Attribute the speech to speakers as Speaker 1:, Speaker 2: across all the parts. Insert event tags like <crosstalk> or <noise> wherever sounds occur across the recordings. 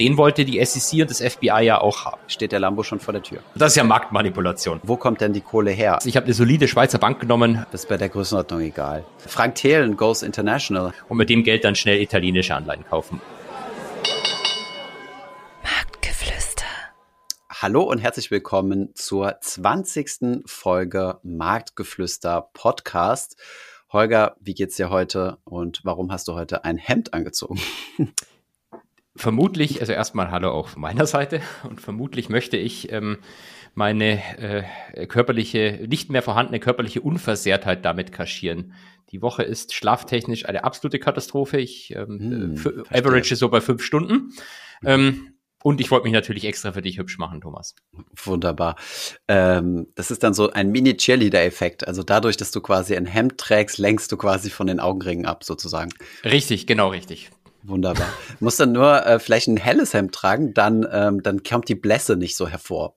Speaker 1: Den wollte die SEC und das FBI ja auch haben.
Speaker 2: Steht der Lambo schon vor der Tür.
Speaker 1: Das ist ja Marktmanipulation.
Speaker 2: Wo kommt denn die Kohle her?
Speaker 1: Ich habe eine solide Schweizer Bank genommen.
Speaker 2: Das ist bei der Größenordnung egal. Frank Thelen goes international.
Speaker 1: Und mit dem Geld dann schnell italienische Anleihen kaufen.
Speaker 2: Marktgeflüster. Hallo und herzlich willkommen zur 20. Folge Marktgeflüster Podcast. Holger, wie geht's dir heute und warum hast du heute ein Hemd angezogen? <laughs>
Speaker 1: vermutlich, also erstmal Hallo auch von meiner Seite und vermutlich möchte ich ähm, meine äh, körperliche, nicht mehr vorhandene körperliche Unversehrtheit damit kaschieren. Die Woche ist schlaftechnisch eine absolute Katastrophe. Ich ähm, hm, average so bei fünf Stunden. Ähm, und ich wollte mich natürlich extra für dich hübsch machen, Thomas.
Speaker 2: Wunderbar. Ähm, das ist dann so ein Mini-Cheerleader-Effekt. Also dadurch, dass du quasi ein Hemd trägst, lenkst du quasi von den Augenringen ab, sozusagen.
Speaker 1: Richtig, genau richtig.
Speaker 2: Wunderbar. Muss dann nur äh, vielleicht ein helles Hemd tragen, dann, ähm, dann kommt die Blässe nicht so hervor.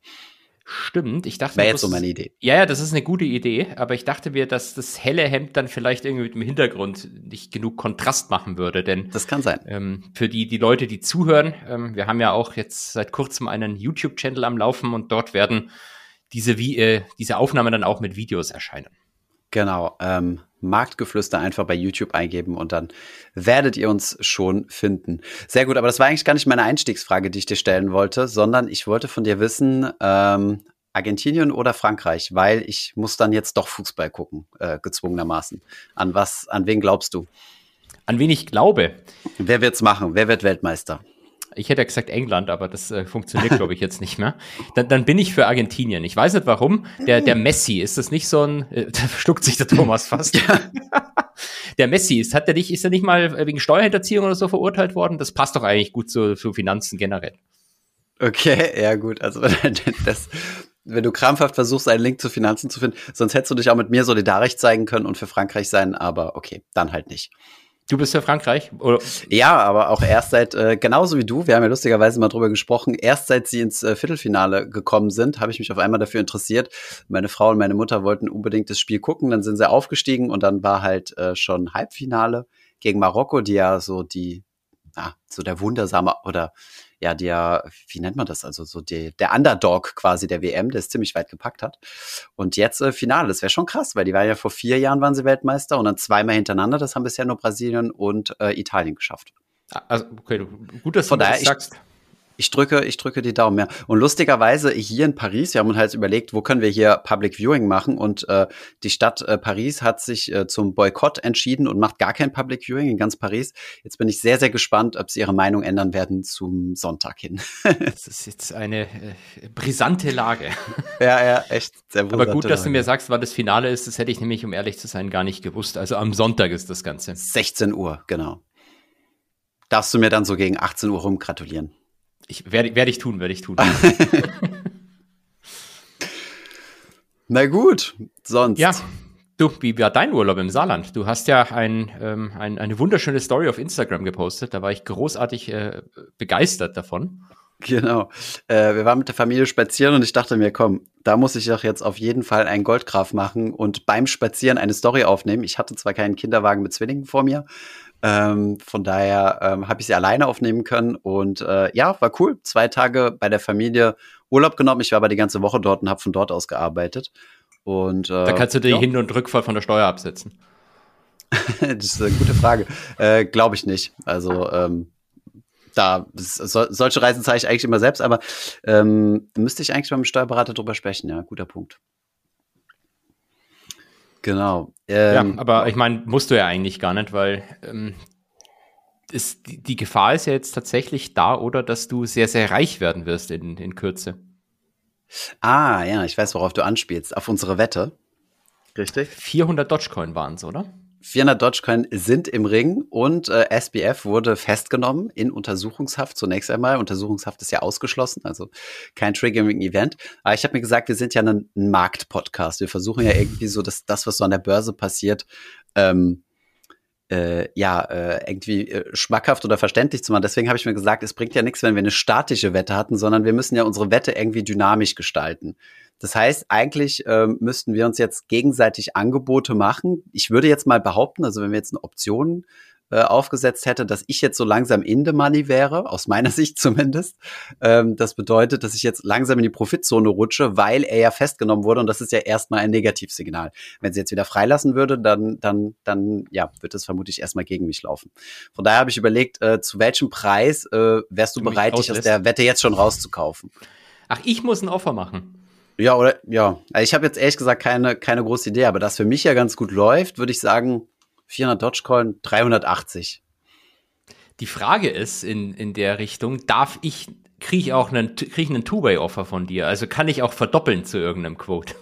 Speaker 1: Stimmt, ich dachte.
Speaker 2: Wäre jetzt so meine Idee.
Speaker 1: Ja, ja, das ist eine gute Idee, aber ich dachte mir, dass das helle Hemd dann vielleicht irgendwie mit dem Hintergrund nicht genug Kontrast machen würde, denn.
Speaker 2: Das kann sein.
Speaker 1: Ähm, für die, die Leute, die zuhören, ähm, wir haben ja auch jetzt seit kurzem einen YouTube-Channel am Laufen und dort werden diese, wie, äh, diese Aufnahmen dann auch mit Videos erscheinen.
Speaker 2: Genau. Ähm, Marktgeflüster einfach bei YouTube eingeben und dann werdet ihr uns schon finden. Sehr gut, aber das war eigentlich gar nicht meine Einstiegsfrage, die ich dir stellen wollte, sondern ich wollte von dir wissen, ähm, Argentinien oder Frankreich, weil ich muss dann jetzt doch Fußball gucken, äh, gezwungenermaßen. An was, an wen glaubst du?
Speaker 1: An wen ich glaube?
Speaker 2: Wer wird's machen? Wer wird Weltmeister?
Speaker 1: Ich hätte gesagt England, aber das äh, funktioniert, glaube ich, jetzt nicht mehr. Dann, dann bin ich für Argentinien. Ich weiß nicht warum. Der, der Messi, ist das nicht so ein, äh, <laughs> da schluckt sich der Thomas fast. <laughs> der Messi ist, hat der nicht, ist er nicht mal wegen Steuerhinterziehung oder so verurteilt worden? Das passt doch eigentlich gut zu, zu Finanzen generell.
Speaker 2: Okay, ja gut. Also <laughs> das, wenn du krampfhaft versuchst, einen Link zu Finanzen zu finden, sonst hättest du dich auch mit mir solidarisch zeigen können und für Frankreich sein, aber okay, dann halt nicht.
Speaker 1: Du bist für Frankreich? Oder?
Speaker 2: Ja, aber auch erst seit, äh, genauso wie du, wir haben ja lustigerweise mal drüber gesprochen, erst seit sie ins äh, Viertelfinale gekommen sind, habe ich mich auf einmal dafür interessiert. Meine Frau und meine Mutter wollten unbedingt das Spiel gucken, dann sind sie aufgestiegen und dann war halt äh, schon Halbfinale gegen Marokko, die ja so die, ja, so der wundersame oder ja, der, wie nennt man das? Also so die, der Underdog quasi der WM, der es ziemlich weit gepackt hat. Und jetzt äh, Finale, das wäre schon krass, weil die waren ja vor vier Jahren waren sie Weltmeister und dann zweimal hintereinander, das haben bisher nur Brasilien und äh, Italien geschafft.
Speaker 1: Ah, also, okay, gut, dass Von du das sagst.
Speaker 2: Ich drücke, ich drücke die Daumen, ja. Und lustigerweise hier in Paris, wir haben uns halt überlegt, wo können wir hier Public Viewing machen und äh, die Stadt äh, Paris hat sich äh, zum Boykott entschieden und macht gar kein Public Viewing in ganz Paris. Jetzt bin ich sehr, sehr gespannt, ob sie ihre Meinung ändern werden zum Sonntag hin. <laughs>
Speaker 1: das ist jetzt eine äh, brisante Lage. <laughs>
Speaker 2: ja, ja, echt
Speaker 1: sehr Aber gut, dass Lage. du mir sagst, wann das Finale ist, das hätte ich nämlich, um ehrlich zu sein, gar nicht gewusst. Also am Sonntag ist das Ganze.
Speaker 2: 16 Uhr, genau. Darfst du mir dann so gegen 18 Uhr rum gratulieren?
Speaker 1: Ich werde werd ich tun, werde ich tun. <laughs>
Speaker 2: Na gut, sonst.
Speaker 1: Ja, du, wie war dein Urlaub im Saarland? Du hast ja ein, ähm, ein, eine wunderschöne Story auf Instagram gepostet. Da war ich großartig äh, begeistert davon.
Speaker 2: Genau. Äh, wir waren mit der Familie spazieren und ich dachte mir, komm, da muss ich doch jetzt auf jeden Fall einen Goldgraf machen und beim Spazieren eine Story aufnehmen. Ich hatte zwar keinen Kinderwagen mit Zwillingen vor mir, ähm, von daher ähm, habe ich sie alleine aufnehmen können und äh, ja, war cool. Zwei Tage bei der Familie Urlaub genommen. Ich war aber die ganze Woche dort und habe von dort aus gearbeitet. Und, äh,
Speaker 1: da kannst du dir ja. Hin- und Rückfall von der Steuer absetzen. <laughs>
Speaker 2: das ist eine gute Frage. Äh, Glaube ich nicht. Also ähm, da so, solche Reisen zeige ich eigentlich immer selbst, aber ähm, müsste ich eigentlich mit dem Steuerberater drüber sprechen. Ja, guter Punkt. Genau.
Speaker 1: Ähm, ja, aber ich meine, musst du ja eigentlich gar nicht, weil ähm, ist, die, die, Gefahr ist ja jetzt tatsächlich da, oder dass du sehr, sehr reich werden wirst in, in Kürze.
Speaker 2: Ah, ja, ich weiß, worauf du anspielst. Auf unsere Wette.
Speaker 1: Richtig? 400 Dogecoin waren es, oder?
Speaker 2: 400 Dogecoin sind im Ring und äh, SBF wurde festgenommen in Untersuchungshaft zunächst einmal. Untersuchungshaft ist ja ausgeschlossen, also kein Triggering-Event. Aber ich habe mir gesagt, wir sind ja ein, Markt-Podcast. Wir versuchen ja <laughs> irgendwie so, dass das, was so an der Börse passiert, ähm, äh, ja, äh, irgendwie äh, schmackhaft oder verständlich zu machen. Deswegen habe ich mir gesagt, es bringt ja nichts, wenn wir eine statische Wette hatten, sondern wir müssen ja unsere Wette irgendwie dynamisch gestalten. Das heißt, eigentlich ähm, müssten wir uns jetzt gegenseitig Angebote machen. Ich würde jetzt mal behaupten, also wenn wir jetzt eine Option äh, aufgesetzt hätte, dass ich jetzt so langsam in the money wäre, aus meiner <laughs> Sicht zumindest. Ähm, das bedeutet, dass ich jetzt langsam in die Profitzone rutsche, weil er ja festgenommen wurde und das ist ja erstmal ein Negativsignal. Wenn sie jetzt wieder freilassen würde, dann, dann, dann, ja, wird es vermutlich erstmal gegen mich laufen. Von daher habe ich überlegt, äh, zu welchem Preis äh, wärst du, du bereit, dich aus der Wette jetzt schon rauszukaufen?
Speaker 1: Ach, ich muss ein Offer machen.
Speaker 2: Ja, oder ja. Also ich habe jetzt ehrlich gesagt keine, keine große Idee, aber das für mich ja ganz gut läuft, würde ich sagen, 400 Dogecoin, 380.
Speaker 1: Die Frage ist in, in der Richtung, darf ich, kriege ich auch einen, krieg ich einen Two-Way-Offer von dir? Also kann ich auch verdoppeln zu irgendeinem Quote?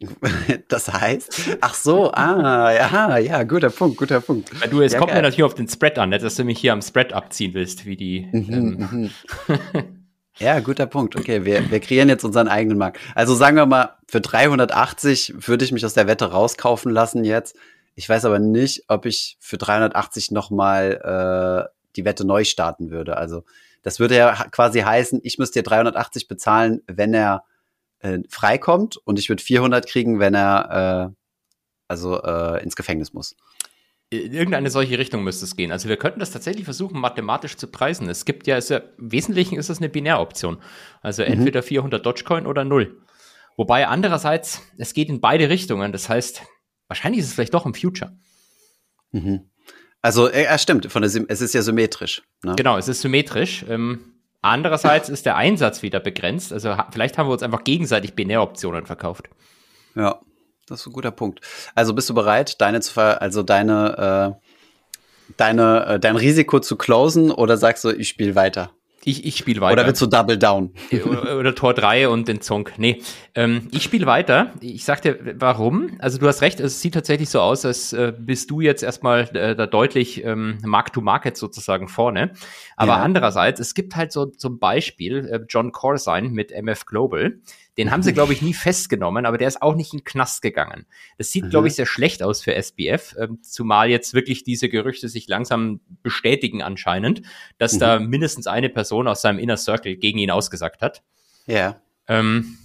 Speaker 1: <laughs>
Speaker 2: Das heißt, ach so, ah, ja, ja, guter Punkt, guter Punkt.
Speaker 1: Weil du, es
Speaker 2: ja,
Speaker 1: kommt geil. mir natürlich auf den Spread an, nicht, dass du mich hier am Spread abziehen willst, wie die. Mhm, ähm. <laughs>
Speaker 2: Ja, guter Punkt. Okay, wir, wir kreieren jetzt unseren eigenen Markt. Also sagen wir mal, für 380 würde ich mich aus der Wette rauskaufen lassen jetzt. Ich weiß aber nicht, ob ich für 380 nochmal äh, die Wette neu starten würde. Also das würde ja quasi heißen, ich müsste dir 380 bezahlen, wenn er äh, freikommt und ich würde 400 kriegen, wenn er äh, also äh, ins Gefängnis muss
Speaker 1: in irgendeine solche Richtung müsste es gehen. Also wir könnten das tatsächlich versuchen, mathematisch zu preisen. Es gibt ja, ja im Wesentlichen ist es eine Binäroption. Also mhm. entweder 400 Dogecoin oder null. Wobei andererseits, es geht in beide Richtungen. Das heißt, wahrscheinlich ist es vielleicht doch im Future.
Speaker 2: Mhm. Also, äh, ja, stimmt, von der es ist ja symmetrisch.
Speaker 1: Ne? Genau, es ist symmetrisch. Ähm, andererseits ist der Einsatz wieder begrenzt. Also vielleicht haben wir uns einfach gegenseitig Binäroptionen verkauft.
Speaker 2: Ja, das ist ein guter Punkt. Also bist du bereit, deine zu ver also deine äh, deine äh, dein Risiko zu closen oder sagst du, ich spiele weiter?
Speaker 1: Ich, ich spiele weiter.
Speaker 2: Oder willst du Double Down?
Speaker 1: oder, oder Tor 3 und den Zonk. Nee, ähm, ich spiele weiter. Ich sag dir, warum. Also du hast recht, es sieht tatsächlich so aus, als äh, bist du jetzt erstmal äh, da deutlich ähm, Mark-to-Market sozusagen vorne. Aber ja. andererseits, es gibt halt so zum Beispiel äh, John Corzine mit MF Global. Den haben sie, glaube ich, nie festgenommen, aber der ist auch nicht in den Knast gegangen. Das sieht, glaube ich, sehr schlecht aus für SBF, ähm, zumal jetzt wirklich diese Gerüchte sich langsam bestätigen anscheinend, dass mhm. da mindestens eine Person aus seinem Inner Circle gegen ihn ausgesagt hat.
Speaker 2: Ja.
Speaker 1: Ähm,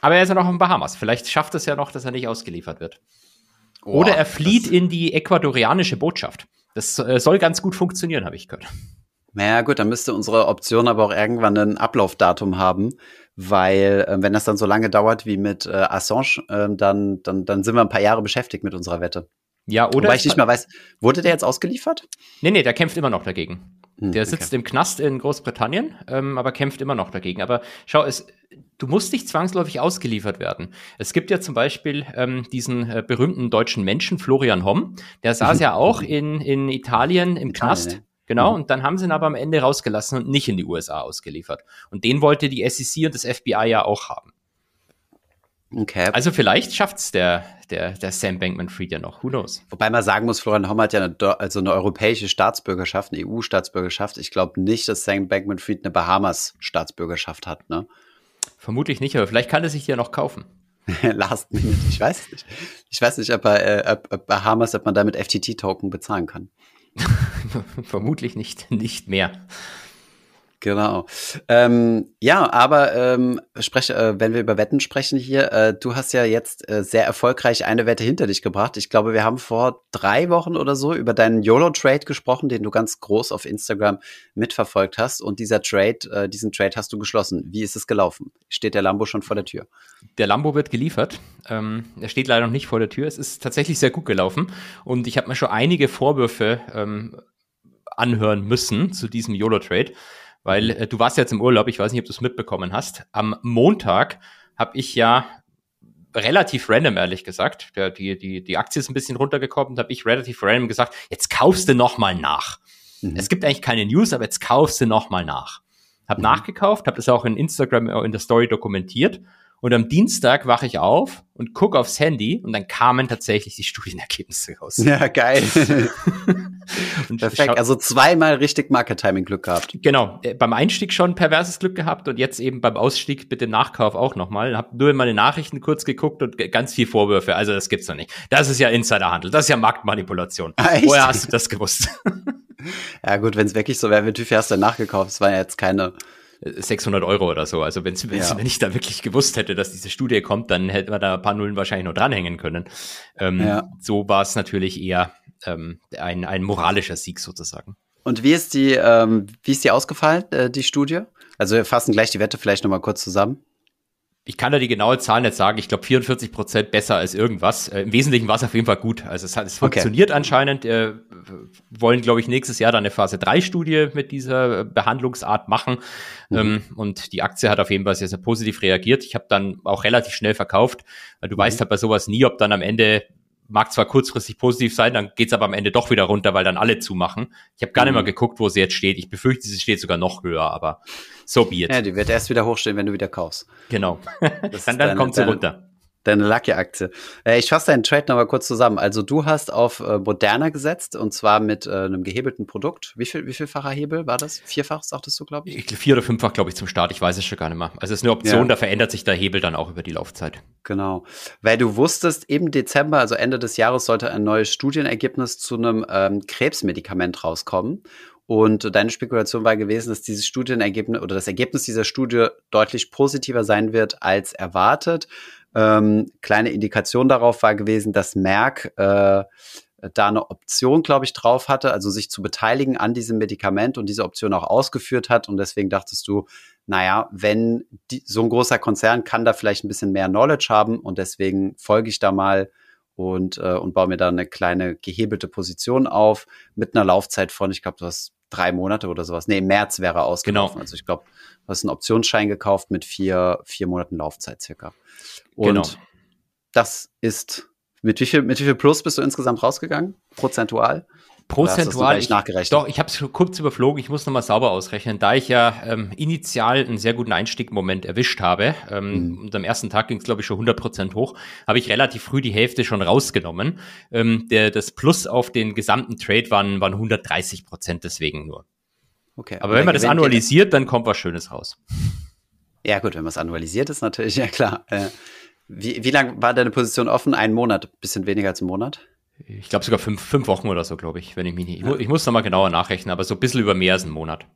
Speaker 1: aber er ist ja noch in Bahamas. Vielleicht schafft es ja noch, dass er nicht ausgeliefert wird. Oh, Oder er flieht in die ecuadorianische Botschaft. Das äh, soll ganz gut funktionieren, habe ich gehört.
Speaker 2: Naja, gut, dann müsste unsere Option aber auch irgendwann ein Ablaufdatum haben, weil äh, wenn das dann so lange dauert wie mit äh, Assange, äh, dann, dann, dann sind wir ein paar Jahre beschäftigt mit unserer Wette.
Speaker 1: Ja, oder?
Speaker 2: Wobei ich nicht mehr weiß, wurde der jetzt ausgeliefert?
Speaker 1: Nee, nee, der kämpft immer noch dagegen. Hm, der sitzt okay. im Knast in Großbritannien, ähm, aber kämpft immer noch dagegen. Aber schau, es, du musst nicht zwangsläufig ausgeliefert werden. Es gibt ja zum Beispiel ähm, diesen äh, berühmten deutschen Menschen, Florian Homm, der saß ja auch in, in Italien im Italien, Knast. Genau, mhm. und dann haben sie ihn aber am Ende rausgelassen und nicht in die USA ausgeliefert. Und den wollte die SEC und das FBI ja auch haben. Okay. Also vielleicht schafft's der, der, der Sam Bankman-Fried ja noch. Who knows?
Speaker 2: Wobei man sagen muss, Florian Homm hat ja eine, also eine europäische Staatsbürgerschaft, eine EU-Staatsbürgerschaft. Ich glaube nicht, dass Sam Bankman-Fried eine Bahamas-Staatsbürgerschaft hat, ne?
Speaker 1: Vermutlich nicht, aber vielleicht kann er sich die ja noch kaufen. <laughs>
Speaker 2: Last Minute, ich weiß nicht. Ich weiß nicht, ob, er, äh, ob, ob Bahamas, ob man damit FTT-Token bezahlen kann. <laughs>
Speaker 1: Vermutlich nicht, nicht mehr.
Speaker 2: Genau. Ähm, ja, aber ähm, spreche, äh, wenn wir über Wetten sprechen hier, äh, du hast ja jetzt äh, sehr erfolgreich eine Wette hinter dich gebracht. Ich glaube, wir haben vor drei Wochen oder so über deinen YOLO-Trade gesprochen, den du ganz groß auf Instagram mitverfolgt hast. Und dieser Trade, äh, diesen Trade hast du geschlossen. Wie ist es gelaufen? Steht der Lambo schon vor der Tür?
Speaker 1: Der Lambo wird geliefert. Ähm, er steht leider noch nicht vor der Tür. Es ist tatsächlich sehr gut gelaufen. Und ich habe mir schon einige Vorwürfe ähm, anhören müssen zu diesem YOLO-Trade weil äh, du warst jetzt im Urlaub, ich weiß nicht, ob du es mitbekommen hast. Am Montag habe ich ja relativ random, ehrlich gesagt, der, die, die, die Aktie ist ein bisschen runtergekommen, da habe ich relativ random gesagt, jetzt kaufst du noch mal nach. Mhm. Es gibt eigentlich keine News, aber jetzt kaufst du noch mal nach. Hab mhm. nachgekauft, habe das auch in Instagram äh, in der Story dokumentiert und am Dienstag wache ich auf und gucke aufs Handy und dann kamen tatsächlich die Studienergebnisse raus.
Speaker 2: Ja, geil. <laughs> Perfekt. Also zweimal richtig Market-Timing-Glück gehabt.
Speaker 1: Genau. Äh, beim Einstieg schon perverses Glück gehabt und jetzt eben beim Ausstieg mit dem Nachkauf auch nochmal. Hab nur in meine Nachrichten kurz geguckt und ganz viel Vorwürfe. Also das gibt's doch nicht. Das ist ja Insiderhandel. Das ist ja Marktmanipulation. Echt? Woher hast du das gewusst? <laughs>
Speaker 2: ja gut, wenn es wirklich so wäre, wie viel hast du nachgekauft? Es war ja jetzt keine
Speaker 1: 600 Euro oder so. Also wenn's, wenn's, ja. wenn ich da wirklich gewusst hätte, dass diese Studie kommt, dann hätte man da ein paar Nullen wahrscheinlich noch dranhängen können. Ähm, ja. So war es natürlich eher ähm, ein, ein moralischer Sieg sozusagen.
Speaker 2: Und wie ist die, ähm, wie ist die ausgefallen, äh, die Studie? Also wir fassen gleich die Wette vielleicht nochmal kurz zusammen
Speaker 1: ich kann da die genaue Zahl nicht sagen. Ich glaube 44 Prozent besser als irgendwas. Äh, Im Wesentlichen war es auf jeden Fall gut. Also es, hat, es funktioniert okay. anscheinend. Äh, wollen, glaube ich, nächstes Jahr dann eine Phase 3 Studie mit dieser Behandlungsart machen. Mhm. Ähm, und die Aktie hat auf jeden Fall sehr, sehr positiv reagiert. Ich habe dann auch relativ schnell verkauft. Weil du mhm. weißt halt bei sowas nie, ob dann am Ende mag zwar kurzfristig positiv sein, dann geht's aber am Ende doch wieder runter, weil dann alle zumachen. Ich habe gar nicht mal mhm. geguckt, wo sie jetzt steht. Ich befürchte, sie steht sogar noch höher, aber so be it.
Speaker 2: Ja, die wird erst wieder hochstehen, wenn du wieder kaufst.
Speaker 1: Genau. <laughs> dann dann kommt sie runter.
Speaker 2: Deine Lucky-Aktie. Äh, ich fasse deinen Trade nochmal kurz zusammen. Also du hast auf äh, Moderna gesetzt und zwar mit äh, einem gehebelten Produkt. Wie viel, wie vielfacher Hebel war das? Vierfach, sagtest du, glaube ich?
Speaker 1: Vier oder fünffach, glaube ich, zum Start. Ich weiß es schon gar nicht mehr. Also es ist eine Option, ja. da verändert sich der Hebel dann auch über die Laufzeit.
Speaker 2: Genau. Weil du wusstest, im Dezember, also Ende des Jahres, sollte ein neues Studienergebnis zu einem ähm, Krebsmedikament rauskommen. Und deine Spekulation war gewesen, dass dieses Studienergebnis oder das Ergebnis dieser Studie deutlich positiver sein wird als erwartet. Ähm, kleine Indikation darauf war gewesen, dass Merck äh, da eine Option, glaube ich, drauf hatte, also sich zu beteiligen an diesem Medikament und diese Option auch ausgeführt hat. Und deswegen dachtest du, naja, wenn die, so ein großer Konzern kann da vielleicht ein bisschen mehr Knowledge haben und deswegen folge ich da mal und, äh, und baue mir da eine kleine gehebelte Position auf mit einer Laufzeit von, ich glaube, du hast drei Monate oder sowas. Nee, im März wäre ausgelaufen. Genau. Also ich glaube, du hast einen Optionsschein gekauft mit vier, vier Monaten Laufzeit circa. Und genau. das ist, mit wie viel, mit wie viel Plus bist du insgesamt rausgegangen? Prozentual?
Speaker 1: Prozentual. Ich, nachgerechnet? Doch, ich habe es kurz überflogen. Ich muss nochmal sauber ausrechnen. Da ich ja ähm, initial einen sehr guten Einstiegmoment erwischt habe, ähm, mhm. und am ersten Tag ging es, glaube ich, schon 100 Prozent hoch, habe ich relativ früh die Hälfte schon rausgenommen. Ähm, der, das Plus auf den gesamten Trade waren, waren 130 Prozent deswegen nur. Okay. Aber wenn man das annualisiert, dann kommt was Schönes raus.
Speaker 2: Ja, gut, wenn man es annualisiert, ist natürlich, ja klar. Äh, wie, wie lange war deine Position offen? Ein Monat, bisschen weniger als ein Monat?
Speaker 1: Ich glaube sogar fünf, fünf Wochen oder so, glaube ich, wenn ich mich nicht. Ich, ich muss nochmal genauer nachrechnen, aber so ein bisschen über mehr als einen Monat.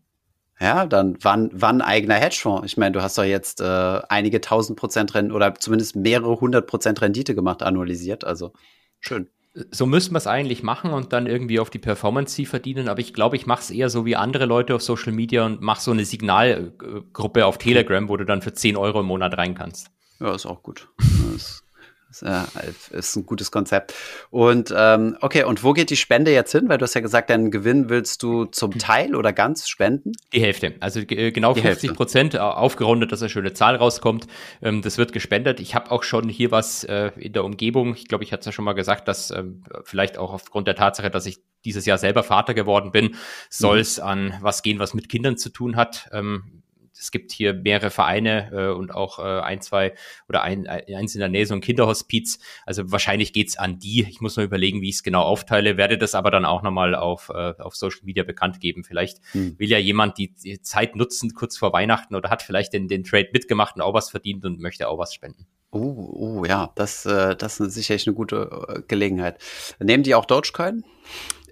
Speaker 2: Ja, dann wann, wann eigener Hedgefonds? Ich meine, du hast doch jetzt äh, einige tausend Prozent Rendite oder zumindest mehrere hundert Prozent Rendite gemacht, annualisiert. Also schön.
Speaker 1: So müssten wir es eigentlich machen und dann irgendwie auf die Performance sie verdienen. Aber ich glaube, ich mache es eher so wie andere Leute auf Social Media und mache so eine Signalgruppe auf Telegram, wo du dann für 10 Euro im Monat rein kannst.
Speaker 2: Ja, ist auch gut. <laughs> Ist, äh, ist ein gutes Konzept. Und ähm, okay, und wo geht die Spende jetzt hin? Weil du hast ja gesagt, deinen Gewinn willst du zum Teil oder ganz spenden?
Speaker 1: Die Hälfte. Also äh, genau die 50 Prozent äh, aufgerundet, dass eine schöne Zahl rauskommt. Ähm, das wird gespendet. Ich habe auch schon hier was äh, in der Umgebung. Ich glaube, ich hatte es ja schon mal gesagt, dass ähm, vielleicht auch aufgrund der Tatsache, dass ich dieses Jahr selber Vater geworden bin, soll es mhm. an was gehen, was mit Kindern zu tun hat. Ähm, es gibt hier mehrere Vereine äh, und auch äh, ein, zwei oder ein, eins in der Nähe so ein Kinderhospiz. Also wahrscheinlich geht's an die. Ich muss noch überlegen, wie ich es genau aufteile, werde das aber dann auch nochmal auf, äh, auf Social Media bekannt geben. Vielleicht hm. will ja jemand die, die Zeit nutzen, kurz vor Weihnachten oder hat vielleicht den, den Trade mitgemacht und auch was verdient und möchte auch was spenden.
Speaker 2: Oh, oh ja, das, äh, das ist sicherlich eine gute äh, Gelegenheit. Nehmen die auch Dogecoin?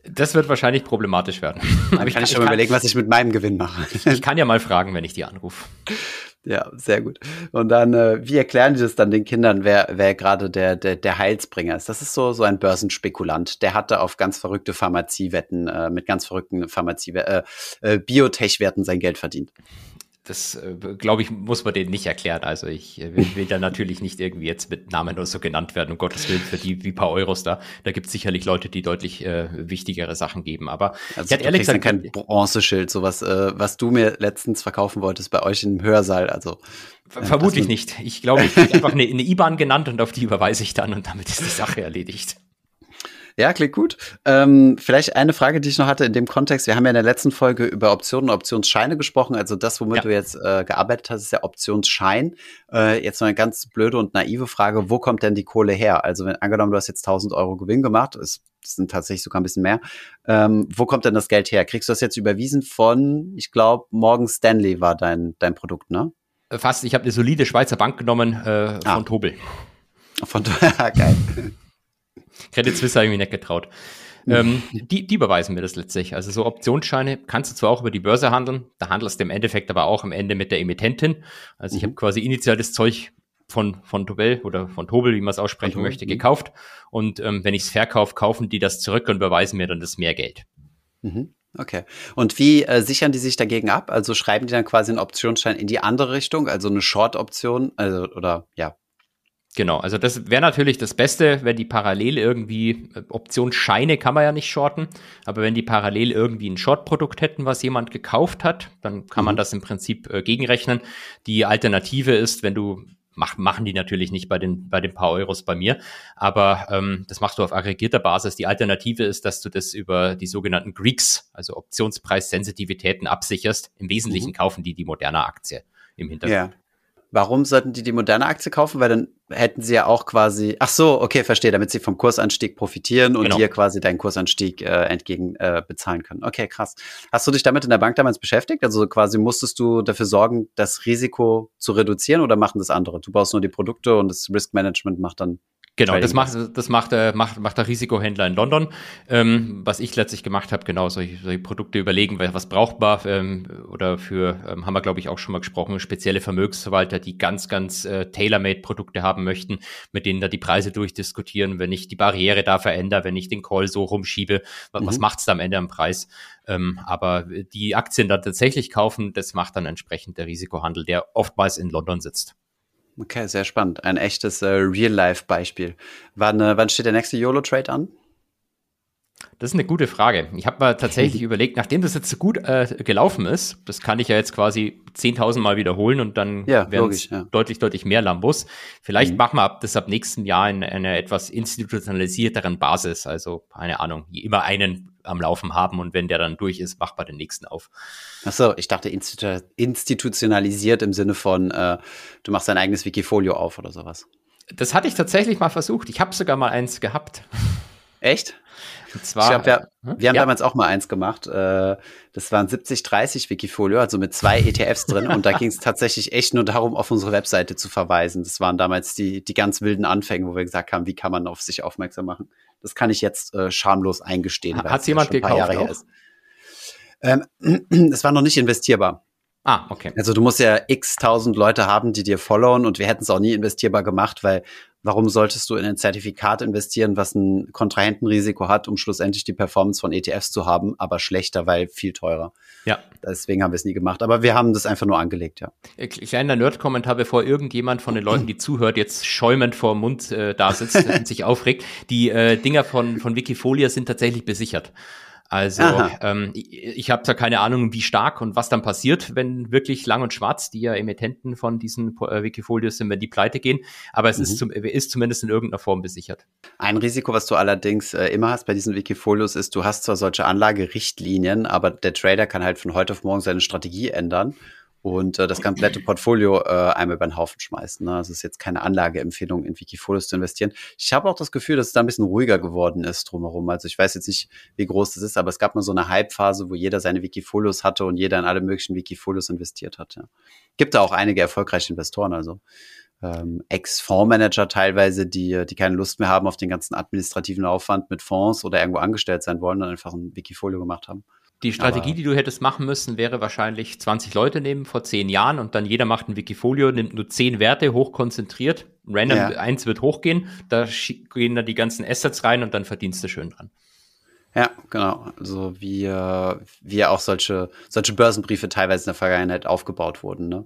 Speaker 1: Das wird wahrscheinlich problematisch werden. <laughs>
Speaker 2: Aber ich kann, ich schon mal überlegen, was ich mit meinem Gewinn mache.
Speaker 1: ich kann ja mal fragen, wenn ich die anrufe.
Speaker 2: Ja, sehr gut. Und dann, äh, wie erklären die das dann den Kindern, wer, wer gerade der, der, der Heilsbringer ist? Das ist so, so ein Börsenspekulant. Der hatte auf ganz verrückte Pharmaziewetten, äh, mit ganz verrückten Pharmazie, äh, äh, Biotech-Werten sein Geld verdient
Speaker 1: das, äh, glaube ich, muss man denen nicht erklären. Also ich äh, will, will da natürlich nicht irgendwie jetzt mit Namen oder so genannt werden, um Gottes Willen, für die wie paar Euros da. Da gibt es sicherlich Leute, die deutlich äh, wichtigere Sachen geben. Aber
Speaker 2: also ich hatte ehrlich gesagt kein Bronzeschild, sowas, äh, was du mir letztens verkaufen wolltest bei euch im Hörsaal. Also
Speaker 1: äh, Vermutlich nicht. Ich glaube, ich kriege einfach eine, eine IBAN genannt und auf die überweise ich dann und damit ist die Sache erledigt.
Speaker 2: Ja, klingt gut. Ähm, vielleicht eine Frage, die ich noch hatte in dem Kontext. Wir haben ja in der letzten Folge über Optionen und Optionsscheine gesprochen. Also das, womit ja. du jetzt äh, gearbeitet hast, ist der Optionsschein. Äh, jetzt noch eine ganz blöde und naive Frage. Wo kommt denn die Kohle her? Also wenn angenommen, du hast jetzt 1000 Euro Gewinn gemacht, das sind tatsächlich sogar ein bisschen mehr. Ähm, wo kommt denn das Geld her? Kriegst du das jetzt überwiesen von, ich glaube, Morgan Stanley war dein, dein Produkt, ne?
Speaker 1: Fast. Ich habe eine solide Schweizer Bank genommen äh, von ah. Tobel.
Speaker 2: Von <laughs> geil.
Speaker 1: Credit Suisse habe ich mir nicht getraut. Ähm, die, die beweisen mir das letztlich. Also so Optionsscheine kannst du zwar auch über die Börse handeln, da handelst du im Endeffekt aber auch am Ende mit der Emittentin. Also ich mhm. habe quasi initial das Zeug von, von Tobel oder von Tobel, wie man es aussprechen von möchte, gekauft. Und ähm, wenn ich es verkaufe, kaufen die das zurück und beweisen mir dann das Mehrgeld.
Speaker 2: Mhm. Okay. Und wie äh, sichern die sich dagegen ab? Also schreiben die dann quasi einen Optionsschein in die andere Richtung, also eine Short-Option, also oder ja.
Speaker 1: Genau, also das wäre natürlich das Beste, wenn die parallel irgendwie, äh, Optionsscheine kann man ja nicht shorten, aber wenn die parallel irgendwie ein Short-Produkt hätten, was jemand gekauft hat, dann kann mhm. man das im Prinzip äh, gegenrechnen. Die Alternative ist, wenn du Mach, machen die natürlich nicht bei den, bei den paar Euros bei mir, aber ähm, das machst du auf aggregierter Basis. Die Alternative ist, dass du das über die sogenannten Greeks, also Optionspreissensitivitäten absicherst. Im Wesentlichen mhm. kaufen die die moderne Aktie im Hintergrund.
Speaker 2: Ja. Warum sollten die die moderne Aktie kaufen? Weil dann hätten sie ja auch quasi, ach so, okay, verstehe, damit sie vom Kursanstieg profitieren und genau. dir quasi deinen Kursanstieg äh, entgegen äh, bezahlen können. Okay, krass. Hast du dich damit in der Bank damals beschäftigt? Also quasi musstest du dafür sorgen, das Risiko zu reduzieren oder machen das andere? Du baust nur die Produkte und das Risk Management macht dann
Speaker 1: Genau, das macht, das macht, äh, macht, macht der Risikohändler in London. Ähm, was ich letztlich gemacht habe, genau, solche, solche Produkte überlegen, was brauchbar ähm, oder für, ähm, haben wir glaube ich auch schon mal gesprochen, spezielle Vermögensverwalter, die ganz, ganz äh, tailor-made Produkte haben möchten, mit denen da die Preise durchdiskutieren, wenn ich die Barriere da verändere, wenn ich den Call so rumschiebe, was, mhm. was macht's da am Ende am Preis? Ähm, aber die Aktien dann tatsächlich kaufen, das macht dann entsprechend der Risikohandel, der oftmals in London sitzt.
Speaker 2: Okay, sehr spannend. Ein echtes äh, Real-Life-Beispiel. Wann, äh, wann steht der nächste YOLO-Trade an?
Speaker 1: Das ist eine gute Frage. Ich habe mal tatsächlich <laughs> überlegt, nachdem das jetzt so gut äh, gelaufen ist, das kann ich ja jetzt quasi 10.000 Mal wiederholen und dann ja, werden es ja. deutlich, deutlich mehr Lambos. Vielleicht mhm. machen wir ab, das ab nächsten Jahr in einer etwas institutionalisierteren Basis. Also, keine Ahnung, immer einen am Laufen haben und wenn der dann durch ist, macht man den nächsten auf.
Speaker 2: Ach so, ich dachte institu institutionalisiert im Sinne von, äh, du machst dein eigenes Wikifolio auf oder sowas.
Speaker 1: Das hatte ich tatsächlich mal versucht. Ich habe sogar mal eins gehabt.
Speaker 2: Echt? Und zwar, wir, hm? wir, haben ja. damals auch mal eins gemacht. Äh, das waren 70-30 Wikifolio, also mit zwei ETFs drin. Und da ging es tatsächlich echt nur darum, auf unsere Webseite zu verweisen. Das waren damals die, die ganz wilden Anfänge, wo wir gesagt haben, wie kann man auf sich aufmerksam machen. Das kann ich jetzt äh, schamlos eingestehen.
Speaker 1: Hat jemand gekauft?
Speaker 2: Ist. Ähm, <clears throat> es war noch nicht investierbar.
Speaker 1: Ah, okay.
Speaker 2: Also du musst ja x tausend Leute haben, die dir followen und wir hätten es auch nie investierbar gemacht, weil warum solltest du in ein Zertifikat investieren, was ein Kontrahentenrisiko hat, um schlussendlich die Performance von ETFs zu haben, aber schlechter, weil viel teurer.
Speaker 1: Ja.
Speaker 2: Deswegen haben wir es nie gemacht. Aber wir haben das einfach nur angelegt, ja.
Speaker 1: Äh, kleiner Nerd-Kommentar, bevor irgendjemand von den Leuten, die zuhört, jetzt schäumend vor dem Mund äh, da sitzt <laughs> und sich aufregt. Die äh, Dinger von, von Wikifolia sind tatsächlich besichert. Also ähm, ich, ich habe zwar keine Ahnung, wie stark und was dann passiert, wenn wirklich Lang und Schwarz, die ja Emittenten von diesen äh, Wikifolios sind, wenn die pleite gehen, aber es mhm. ist, zum, ist zumindest in irgendeiner Form besichert.
Speaker 2: Ein Risiko, was du allerdings äh, immer hast bei diesen Wikifolios, ist, du hast zwar solche Anlagerichtlinien, aber der Trader kann halt von heute auf morgen seine Strategie ändern und äh, das komplette Portfolio äh, einmal über den Haufen schmeißen. Ne? Also es ist jetzt keine Anlageempfehlung, in Wikifolios zu investieren. Ich habe auch das Gefühl, dass es da ein bisschen ruhiger geworden ist drumherum. Also ich weiß jetzt nicht, wie groß das ist, aber es gab mal so eine Hype-Phase, wo jeder seine Wikifolios hatte und jeder in alle möglichen Wikifolios investiert hat. Ja. Gibt da auch einige erfolgreiche Investoren, also ähm, Ex-Fondsmanager teilweise, die, die keine Lust mehr haben auf den ganzen administrativen Aufwand mit Fonds oder irgendwo angestellt sein wollen und einfach ein Wikifolio gemacht haben.
Speaker 1: Die Strategie, Aber die du hättest machen müssen, wäre wahrscheinlich 20 Leute nehmen vor 10 Jahren und dann jeder macht ein Wikifolio, nimmt nur 10 Werte, hochkonzentriert. Random ja. eins wird hochgehen, da gehen dann die ganzen Assets rein und dann verdienst du schön dran.
Speaker 2: Ja, genau. Also wie, wie auch solche, solche Börsenbriefe teilweise in der Vergangenheit aufgebaut wurden. Ne?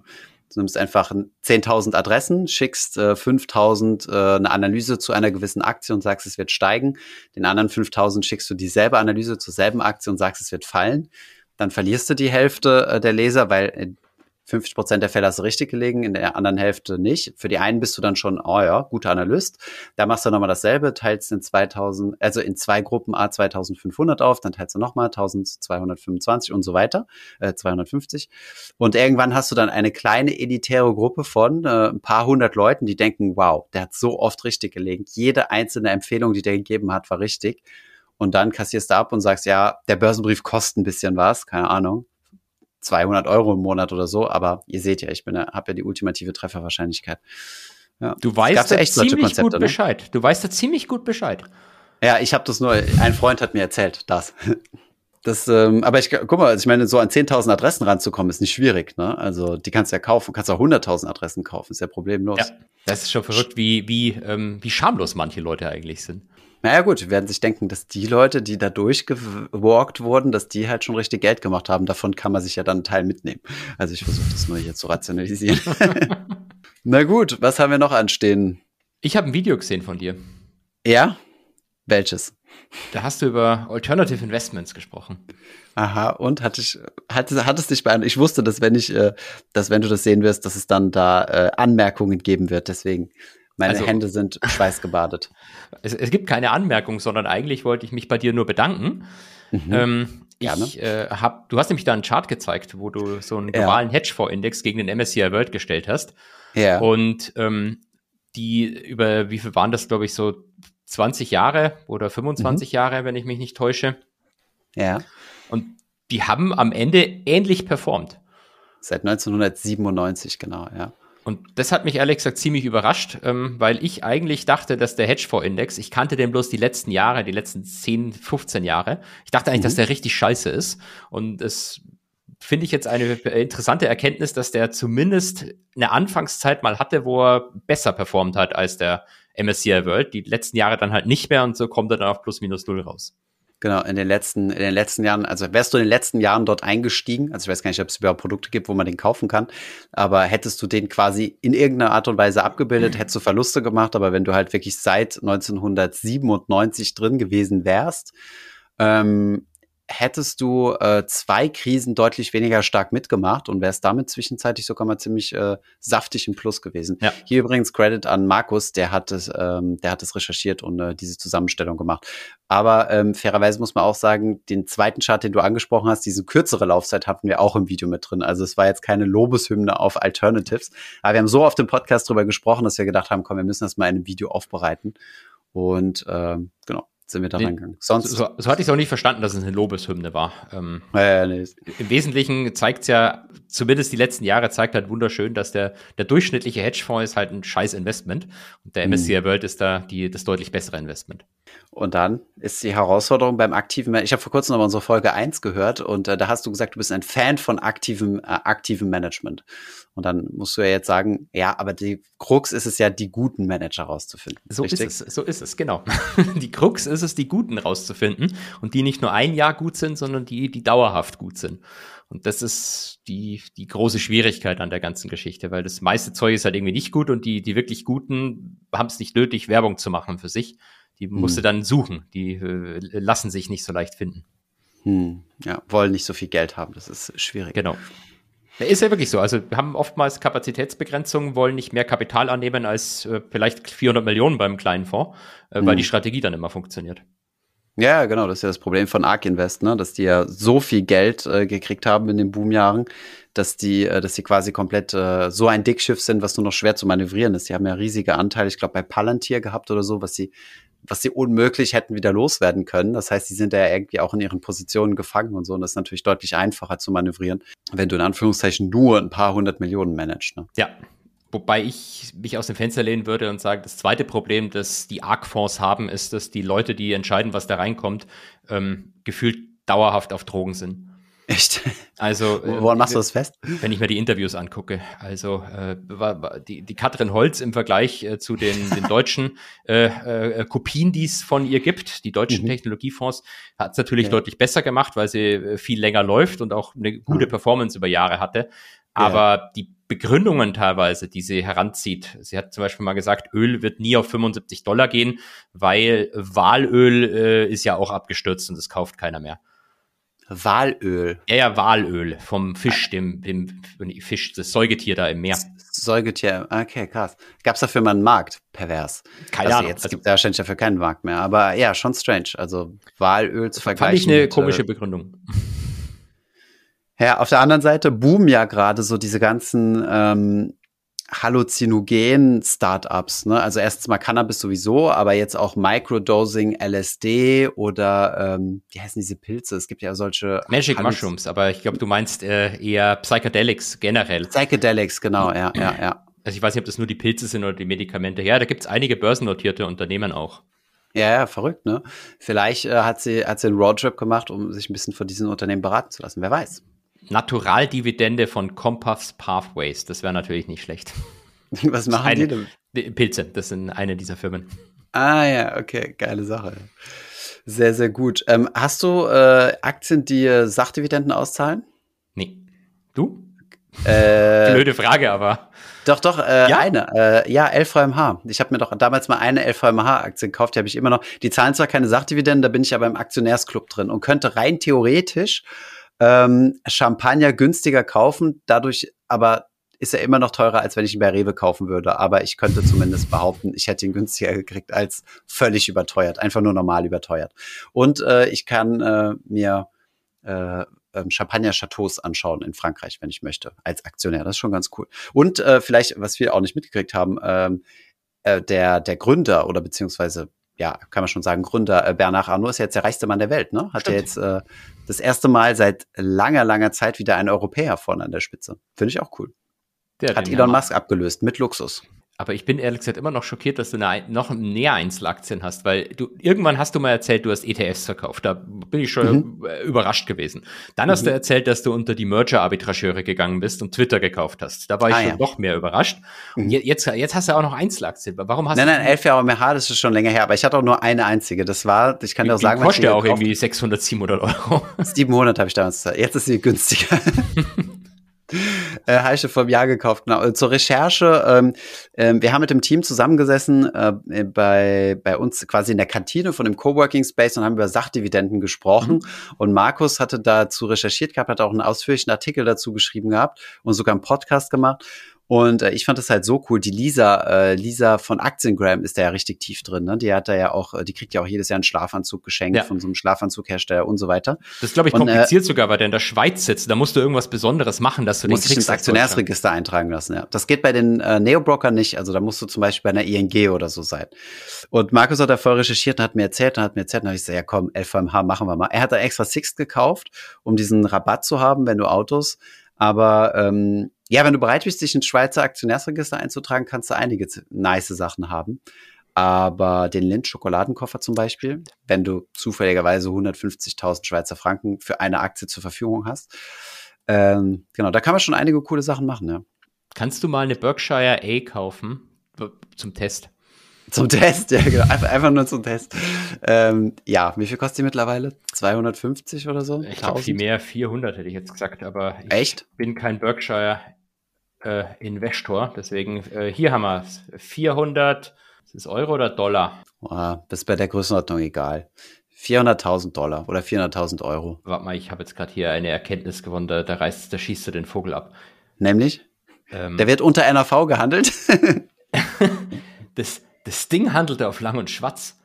Speaker 2: Du nimmst einfach 10.000 Adressen, schickst äh, 5.000 äh, eine Analyse zu einer gewissen Aktie und sagst, es wird steigen. Den anderen 5.000 schickst du dieselbe Analyse zur selben Aktie und sagst, es wird fallen. Dann verlierst du die Hälfte äh, der Leser, weil äh, 50 Prozent der Fälle hast du richtig gelegen, in der anderen Hälfte nicht. Für die einen bist du dann schon, oh ja, guter Analyst. Da machst du nochmal dasselbe, teilst in 2000, also in zwei Gruppen A 2500 auf, dann teilst du nochmal 1225 und so weiter, äh, 250. Und irgendwann hast du dann eine kleine elitäre Gruppe von äh, ein paar hundert Leuten, die denken, wow, der hat so oft richtig gelegen. Jede einzelne Empfehlung, die der gegeben hat, war richtig. Und dann kassierst du ab und sagst, ja, der Börsenbrief kostet ein bisschen was, keine Ahnung 200 Euro im Monat oder so, aber ihr seht ja, ich bin, habe ja die ultimative Trefferwahrscheinlichkeit.
Speaker 1: Ja. Du weißt da echt ziemlich gut ne? Bescheid. Du weißt da ziemlich gut Bescheid.
Speaker 2: Ja, ich habe das nur, ein Freund hat mir erzählt, das. <laughs> Das, ähm, aber ich guck mal, also ich meine, so an 10.000 Adressen ranzukommen, ist nicht schwierig. Ne? Also die kannst du ja kaufen, kannst auch 100.000 Adressen kaufen, ist ja problemlos. Ja,
Speaker 1: das ist schon verrückt, wie, wie, ähm, wie schamlos manche Leute eigentlich sind.
Speaker 2: Naja gut, wir werden sich denken, dass die Leute, die da durchgewalkt wurden, dass die halt schon richtig Geld gemacht haben. Davon kann man sich ja dann einen Teil mitnehmen. Also ich versuche das nur hier zu rationalisieren. <laughs> Na gut, was haben wir noch anstehen?
Speaker 1: Ich habe ein Video gesehen von dir.
Speaker 2: Ja? Welches?
Speaker 1: Da hast du über Alternative Investments gesprochen.
Speaker 2: Aha, und hatte ich, hatte, hat es dich beeindruckt? Ich wusste, dass wenn ich, äh, dass wenn du das sehen wirst, dass es dann da äh, Anmerkungen geben wird. Deswegen, meine also, Hände sind schweißgebadet. <laughs>
Speaker 1: Es, es gibt keine Anmerkung, sondern eigentlich wollte ich mich bei dir nur bedanken. Mhm. Ähm, ich äh, hab, du hast nämlich da einen Chart gezeigt, wo du so einen globalen ja. Hedgefonds-Index gegen den MSCI World gestellt hast. Ja. Und ähm, die über, wie viel waren das, glaube ich, so 20 Jahre oder 25 mhm. Jahre, wenn ich mich nicht täusche.
Speaker 2: Ja.
Speaker 1: Und die haben am Ende ähnlich performt.
Speaker 2: Seit 1997, genau, ja.
Speaker 1: Und das hat mich ehrlich gesagt ziemlich überrascht, ähm, weil ich eigentlich dachte, dass der Hedgefonds-Index, ich kannte den bloß die letzten Jahre, die letzten 10, 15 Jahre. Ich dachte eigentlich, mhm. dass der richtig scheiße ist. Und es finde ich jetzt eine interessante Erkenntnis, dass der zumindest eine Anfangszeit mal hatte, wo er besser performt hat als der MSCI World. Die letzten Jahre dann halt nicht mehr und so kommt er dann auf plus minus null raus.
Speaker 2: Genau, in den letzten, in den letzten Jahren, also wärst du in den letzten Jahren dort eingestiegen, also ich weiß gar nicht, ob es überhaupt Produkte gibt, wo man den kaufen kann, aber hättest du den quasi in irgendeiner Art und Weise abgebildet, hättest du Verluste gemacht, aber wenn du halt wirklich seit 1997 drin gewesen wärst, ähm, hättest du äh, zwei Krisen deutlich weniger stark mitgemacht und wärst damit zwischenzeitlich sogar mal ziemlich äh, saftig im Plus gewesen. Ja. Hier übrigens Credit an Markus, der hat es, ähm, der hat es recherchiert und äh, diese Zusammenstellung gemacht. Aber ähm, fairerweise muss man auch sagen, den zweiten Chart, den du angesprochen hast, diese kürzere Laufzeit hatten wir auch im Video mit drin. Also es war jetzt keine Lobeshymne auf Alternatives. Aber wir haben so auf dem Podcast drüber gesprochen, dass wir gedacht haben, komm, wir müssen das mal in einem Video aufbereiten. Und ähm, genau, sind wir da nee, reingegangen.
Speaker 1: Sonst so, so, hatte ich es auch nicht verstanden, dass es eine Lobeshymne war. Ähm, ja, nee. Im Wesentlichen zeigt es ja, zumindest die letzten Jahre zeigt halt wunderschön, dass der, der durchschnittliche Hedgefonds ist halt ein scheiß Investment und der MSCI hm. World ist da die, das deutlich bessere Investment.
Speaker 2: Und dann ist die Herausforderung beim aktiven, ich habe vor kurzem noch unsere Folge 1 gehört und äh, da hast du gesagt, du bist ein Fan von aktivem, äh, aktivem Management. Und dann musst du ja jetzt sagen, ja, aber die Krux ist es ja, die guten Manager rauszufinden.
Speaker 1: So richtig? ist es, so ist es, genau. <laughs> die Krux ist es, die guten rauszufinden und die nicht nur ein Jahr gut sind, sondern die, die dauerhaft gut sind. Und das ist die, die große Schwierigkeit an der ganzen Geschichte, weil das meiste Zeug ist halt irgendwie nicht gut und die, die wirklich Guten haben es nicht nötig, Werbung zu machen für sich. Die musst hm. du dann suchen. Die äh, lassen sich nicht so leicht finden.
Speaker 2: Hm. Ja, wollen nicht so viel Geld haben. Das ist schwierig.
Speaker 1: Genau. Ist ja wirklich so. Also wir haben oftmals Kapazitätsbegrenzungen, wollen nicht mehr Kapital annehmen als äh, vielleicht 400 Millionen beim kleinen Fonds, äh, hm. weil die Strategie dann immer funktioniert.
Speaker 2: Ja, genau, das ist ja das Problem von Ark Invest, ne? dass die ja so viel Geld äh, gekriegt haben in den Boomjahren, dass die, äh, dass sie quasi komplett äh, so ein Dickschiff sind, was nur noch schwer zu manövrieren ist. Die haben ja riesige Anteile, ich glaube, bei Palantir gehabt oder so, was sie was sie unmöglich hätten wieder loswerden können. Das heißt, die sind ja irgendwie auch in ihren Positionen gefangen und so. Und das ist natürlich deutlich einfacher zu manövrieren, wenn du in Anführungszeichen nur ein paar hundert Millionen managst. Ne?
Speaker 1: Ja. Wobei ich mich aus dem Fenster lehnen würde und sage, das zweite Problem, das die ARC-Fonds haben, ist, dass die Leute, die entscheiden, was da reinkommt, ähm, gefühlt dauerhaft auf Drogen sind.
Speaker 2: Echt?
Speaker 1: Also,
Speaker 2: woran machst du das fest?
Speaker 1: Wenn ich mir die Interviews angucke. Also, äh, die, die Katrin Holz im Vergleich äh, zu den, den deutschen <laughs> äh, äh, Kopien, die es von ihr gibt, die deutschen mhm. Technologiefonds, hat es natürlich ja. deutlich besser gemacht, weil sie äh, viel länger läuft und auch eine gute mhm. Performance über Jahre hatte. Aber ja. die Begründungen teilweise, die sie heranzieht. Sie hat zum Beispiel mal gesagt, Öl wird nie auf 75 Dollar gehen, weil Walöl äh, ist ja auch abgestürzt und das kauft keiner mehr.
Speaker 2: Walöl.
Speaker 1: Ja, ja, Walöl vom Fisch, dem, dem Fisch, das Säugetier da im Meer.
Speaker 2: Säugetier, okay, krass. Gab es dafür mal einen Markt? Pervers.
Speaker 1: Keine also Ahnung.
Speaker 2: Jetzt also, gibt es wahrscheinlich dafür keinen Markt mehr. Aber ja, schon strange. Also Walöl zu vergleichen. Fand
Speaker 1: ich eine mit, komische äh, Begründung.
Speaker 2: Ja, auf der anderen Seite boomen ja gerade so diese ganzen ähm, Halluzinogen-Startups. Ne? Also erstens mal Cannabis sowieso, aber jetzt auch Microdosing, LSD oder ähm, wie heißen diese Pilze? Es gibt ja solche
Speaker 1: Magic Halluz Mushrooms, aber ich glaube, du meinst äh, eher Psychedelics generell.
Speaker 2: Psychedelics, genau, ja, ja, ja.
Speaker 1: Also ich weiß nicht, ob das nur die Pilze sind oder die Medikamente. Ja, da gibt es einige börsennotierte Unternehmen auch.
Speaker 2: Ja, ja, verrückt, ne? Vielleicht äh, hat, sie, hat sie einen Roadtrip gemacht, um sich ein bisschen von diesen Unternehmen beraten zu lassen. Wer weiß.
Speaker 1: Naturaldividende von Compass Pathways, das wäre natürlich nicht schlecht. <laughs>
Speaker 2: Was machen
Speaker 1: eine,
Speaker 2: die
Speaker 1: denn? Pilze, das sind eine dieser Firmen.
Speaker 2: Ah ja, okay, geile Sache. Sehr, sehr gut. Ähm, hast du äh, Aktien, die Sachdividenden auszahlen?
Speaker 1: Nee. Du?
Speaker 2: Äh, <laughs>
Speaker 1: Blöde Frage, aber.
Speaker 2: Doch, doch, äh, ja? eine. Äh, ja, LVMH. Ich habe mir doch damals mal eine LVMH-Aktie gekauft, die habe ich immer noch. Die zahlen zwar keine Sachdividenden, da bin ich aber im Aktionärsclub drin und könnte rein theoretisch ähm, Champagner günstiger kaufen, dadurch aber ist er immer noch teurer, als wenn ich ihn bei Rewe kaufen würde. Aber ich könnte zumindest behaupten, ich hätte ihn günstiger gekriegt als völlig überteuert, einfach nur normal überteuert. Und äh, ich kann äh, mir äh, ähm, Champagner-Chateaus anschauen in Frankreich, wenn ich möchte, als Aktionär. Das ist schon ganz cool. Und äh, vielleicht, was wir auch nicht mitgekriegt haben, ähm, äh, der, der Gründer oder beziehungsweise, ja, kann man schon sagen, Gründer äh, Bernard Arnault ist jetzt der reichste Mann der Welt, ne? Hat ja jetzt äh, das erste Mal seit langer, langer Zeit wieder einen Europäer vorne an der Spitze. Finde ich auch cool. Der Hat Elon Musk abgelöst mit Luxus.
Speaker 1: Aber ich bin ehrlich gesagt immer noch schockiert, dass du eine, noch mehr Einzelaktien hast, weil du irgendwann hast du mal erzählt, du hast ETFs verkauft. Da bin ich schon mhm. überrascht gewesen. Dann mhm. hast du mhm. erzählt, dass du unter die Merger-Arbitrageure gegangen bist und Twitter gekauft hast. Da war ich ah, schon ja. noch mehr überrascht. Und mhm. jetzt, jetzt hast du auch noch Einzelaktien. Warum hast
Speaker 2: nein,
Speaker 1: du.
Speaker 2: Nein, nein, elf Jahre mehr das ist schon länger her, aber ich hatte auch nur eine einzige. Das war, ich kann dir auch sagen,
Speaker 1: die kostet ja auch irgendwie 600, 700 Euro. <laughs>
Speaker 2: 700 habe ich damals. Jetzt ist sie günstiger. <laughs> <laughs> äh, ich vom Jahr gekauft. Genau. Zur Recherche, ähm, äh, wir haben mit dem Team zusammengesessen äh, bei, bei uns quasi in der Kantine von dem Coworking Space und haben über Sachdividenden gesprochen. Mhm. Und Markus hatte dazu recherchiert gehabt, hat auch einen ausführlichen Artikel dazu geschrieben gehabt und sogar einen Podcast gemacht. Und äh, ich fand das halt so cool. Die Lisa, äh, Lisa von Aktiengram ist da ja richtig tief drin. Ne? Die hat da ja auch, äh, die kriegt ja auch jedes Jahr einen Schlafanzug geschenkt ja. von so einem Schlafanzughersteller und so weiter.
Speaker 1: Das ist, glaube ich, kompliziert und, äh, sogar, weil der in der Schweiz sitzt. Da musst du irgendwas Besonderes machen, dass du
Speaker 2: den kriegst. ins Aktionärsregister eintragen lassen, ja. Das geht bei den äh, Neobroker nicht. Also da musst du zum Beispiel bei einer ING oder so sein. Und Markus hat da voll recherchiert und hat mir erzählt und hat mir erzählt, und habe ich gesagt, ja komm, LVMH machen wir mal. Er hat da extra Sixt gekauft, um diesen Rabatt zu haben, wenn du Autos aber ähm, ja, wenn du bereit bist, dich ins Schweizer Aktionärsregister einzutragen, kannst du einige nice Sachen haben. Aber den Lind Schokoladenkoffer zum Beispiel, wenn du zufälligerweise 150.000 Schweizer Franken für eine Aktie zur Verfügung hast, ähm, genau, da kann man schon einige coole Sachen machen, ja.
Speaker 1: Kannst du mal eine Berkshire A kaufen zum Test?
Speaker 2: Zum Test, ja, genau. Einfach, einfach nur zum Test. Ähm, ja, wie viel kostet die mittlerweile? 250 oder so?
Speaker 1: Ich glaube, viel mehr, 400 hätte ich jetzt gesagt, aber ich
Speaker 2: Echt?
Speaker 1: bin kein Berkshire äh, Investor, deswegen äh, hier haben wir es. 400, ist es Euro oder Dollar?
Speaker 2: Oh, das ist bei der Größenordnung egal. 400.000 Dollar oder 400.000 Euro.
Speaker 1: Warte mal, ich habe jetzt gerade hier eine Erkenntnis gewonnen, da, da, reißt, da schießt du den Vogel ab.
Speaker 2: Nämlich? Ähm, der wird unter NAV gehandelt. <laughs>
Speaker 1: das, das Ding handelte auf Lang und Schwarz.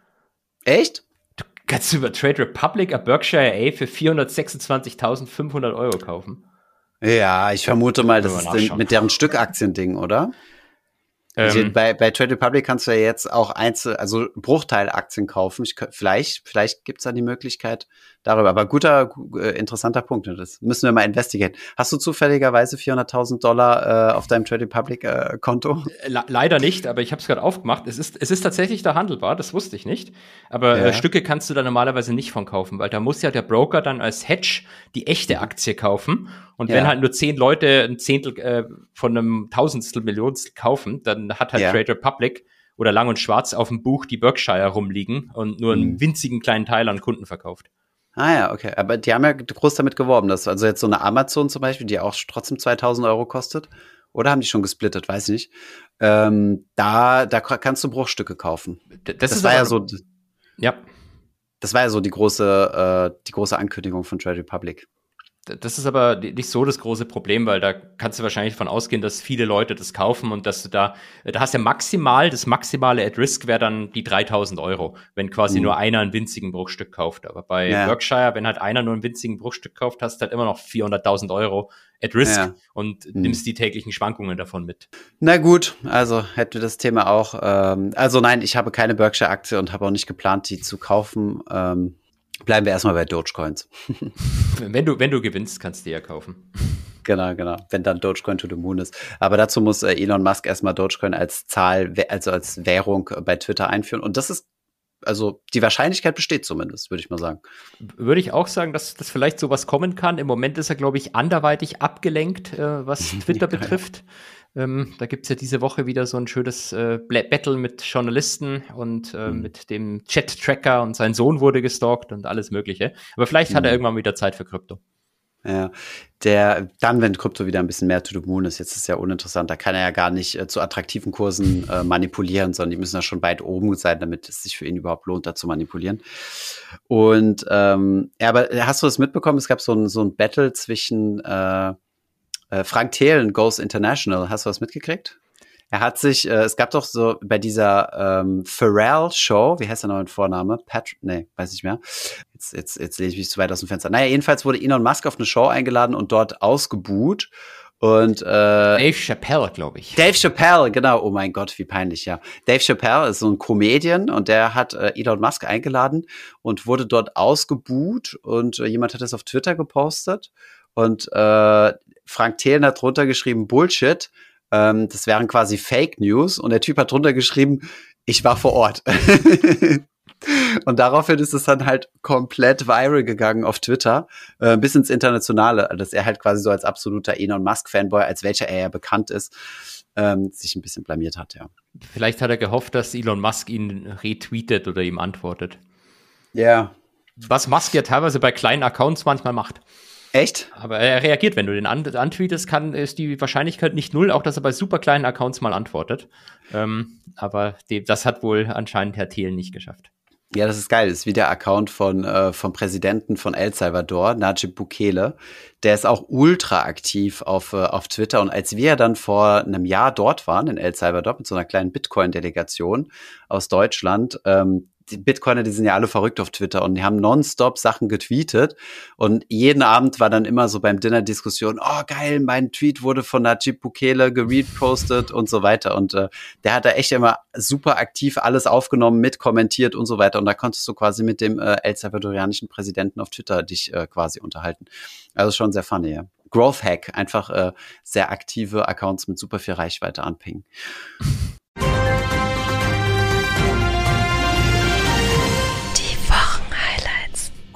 Speaker 2: Echt?
Speaker 1: Du kannst über Trade Republic a Berkshire A für 426.500 Euro kaufen.
Speaker 2: Ja, ich vermute mal, das ist mit deren Stückaktiending, oder? Ähm, bei, bei Trade Republic kannst du ja jetzt auch Einzel, also Bruchteilaktien kaufen. Ich, vielleicht, vielleicht gibt's da die Möglichkeit darüber. Aber guter, äh, interessanter Punkt. Ne? Das müssen wir mal investigieren. Hast du zufälligerweise 400.000 Dollar äh, auf deinem Trade Republic äh, Konto?
Speaker 1: Äh, le leider nicht, aber ich habe es gerade aufgemacht. Es ist, es ist tatsächlich da handelbar. Das wusste ich nicht. Aber äh, ja. äh, Stücke kannst du da normalerweise nicht von kaufen, weil da muss ja der Broker dann als Hedge die echte Aktie kaufen. Und ja. wenn halt nur zehn Leute ein Zehntel äh, von einem Tausendstel Millionstel kaufen, dann hat halt ja. Trade Republic oder Lang und Schwarz auf dem Buch die Berkshire rumliegen und nur einen mhm. winzigen kleinen Teil an Kunden verkauft.
Speaker 2: Ah ja, okay. Aber die haben ja groß damit geworben, dass also jetzt so eine Amazon zum Beispiel, die auch trotzdem 2000 Euro kostet, oder haben die schon gesplittet, weiß ich nicht. Ähm, da, da kannst du Bruchstücke kaufen.
Speaker 1: Das, das war ja so. Ja.
Speaker 2: Das war ja so die große, äh, die große Ankündigung von Trade Republic.
Speaker 1: Das ist aber nicht so das große Problem, weil da kannst du wahrscheinlich von ausgehen, dass viele Leute das kaufen und dass du da, da hast ja maximal, das maximale at risk wäre dann die 3000 Euro, wenn quasi mhm. nur einer ein winzigen Bruchstück kauft. Aber bei ja. Berkshire, wenn halt einer nur ein winzigen Bruchstück kauft, hast du halt immer noch 400.000 Euro at risk ja. und mhm. nimmst die täglichen Schwankungen davon mit.
Speaker 2: Na gut, also hätten wir das Thema auch. Ähm, also nein, ich habe keine Berkshire-Aktie und habe auch nicht geplant, die zu kaufen. Ähm, Bleiben wir erstmal bei Dogecoins. <laughs>
Speaker 1: wenn du, wenn du gewinnst, kannst du ja kaufen. <laughs>
Speaker 2: Genau, genau. Wenn dann Dogecoin to the moon ist. Aber dazu muss äh, Elon Musk erstmal Dogecoin als Zahl, also als Währung bei Twitter einführen. Und das ist also die Wahrscheinlichkeit besteht zumindest, würde ich mal sagen.
Speaker 1: Würde ich auch sagen, dass das vielleicht sowas kommen kann. Im Moment ist er, glaube ich, anderweitig abgelenkt, äh, was <laughs> Twitter betrifft. Ähm, da gibt's ja diese Woche wieder so ein schönes äh, Battle mit Journalisten und äh, mhm. mit dem Chat-Tracker und sein Sohn wurde gestalkt und alles Mögliche. Aber vielleicht mhm. hat er mhm. irgendwann wieder Zeit für Krypto.
Speaker 2: Ja, der, dann, wenn Krypto wieder ein bisschen mehr to the moon ist, jetzt ist es ja uninteressant, da kann er ja gar nicht äh, zu attraktiven Kursen äh, manipulieren, sondern die müssen ja schon weit oben sein, damit es sich für ihn überhaupt lohnt, da zu manipulieren. Und ähm, ja, aber hast du das mitbekommen? Es gab so ein, so ein Battle zwischen äh, äh, Frank Thelen Goes International. Hast du das mitgekriegt? Er hat sich, äh, es gab doch so bei dieser ähm, Pharrell-Show, wie heißt der noch mit Vorname? Patrick, nee, weiß nicht mehr. Jetzt, jetzt, jetzt lese ich mich zu weit aus dem Fenster. Naja, jedenfalls wurde Elon Musk auf eine Show eingeladen und dort ausgebuht. Und äh,
Speaker 1: Dave Chappelle, glaube ich.
Speaker 2: Dave Chappelle, genau. Oh mein Gott, wie peinlich, ja. Dave Chappelle ist so ein Comedian und der hat äh, Elon Musk eingeladen und wurde dort ausgebuht und äh, jemand hat es auf Twitter gepostet und äh, Frank Thelen hat drunter geschrieben Bullshit ähm, das wären quasi Fake News und der Typ hat drunter geschrieben, ich war vor Ort. <laughs> und daraufhin ist es dann halt komplett viral gegangen auf Twitter, äh, bis ins Internationale, dass er halt quasi so als absoluter Elon Musk-Fanboy, als welcher er ja bekannt ist, ähm, sich ein bisschen blamiert hat, ja.
Speaker 1: Vielleicht hat er gehofft, dass Elon Musk ihn retweetet oder ihm antwortet.
Speaker 2: Ja. Yeah.
Speaker 1: Was Musk ja teilweise bei kleinen Accounts manchmal macht.
Speaker 2: Echt?
Speaker 1: Aber er reagiert, wenn du den an antweetest, kann, ist die Wahrscheinlichkeit nicht null, auch dass er bei super kleinen Accounts mal antwortet. Ähm, aber die, das hat wohl anscheinend Herr Thiel nicht geschafft.
Speaker 2: Ja, das ist geil. Das ist wie der Account von, äh, vom Präsidenten von El Salvador, Najib Bukele. Der ist auch ultra aktiv auf, äh, auf Twitter. Und als wir dann vor einem Jahr dort waren in El Salvador mit so einer kleinen Bitcoin-Delegation aus Deutschland, ähm, die Bitcoiner, die sind ja alle verrückt auf Twitter und die haben nonstop Sachen getweetet. Und jeden Abend war dann immer so beim Dinner Diskussion, oh geil, mein Tweet wurde von Najib Bukele gerepostet und so weiter. Und äh, der hat da echt immer super aktiv alles aufgenommen, mitkommentiert und so weiter. Und da konntest du quasi mit dem äh, El Salvadorianischen Präsidenten auf Twitter dich äh, quasi unterhalten. Also schon sehr funny, ja. Growth Hack, einfach äh, sehr aktive Accounts mit super viel Reichweite anpingen.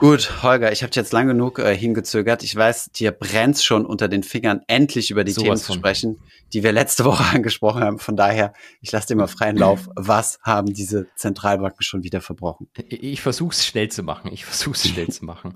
Speaker 2: Gut, Holger, ich habe jetzt lang genug äh, hingezögert. Ich weiß, dir brennt schon unter den Fingern, endlich über die so Themen zu sprechen, die wir letzte <laughs> Woche angesprochen haben. Von daher, ich lasse dir mal freien Lauf. Was haben diese Zentralbanken schon wieder verbrochen?
Speaker 1: Ich versuche es schnell zu machen. Ich versuche es schnell zu machen.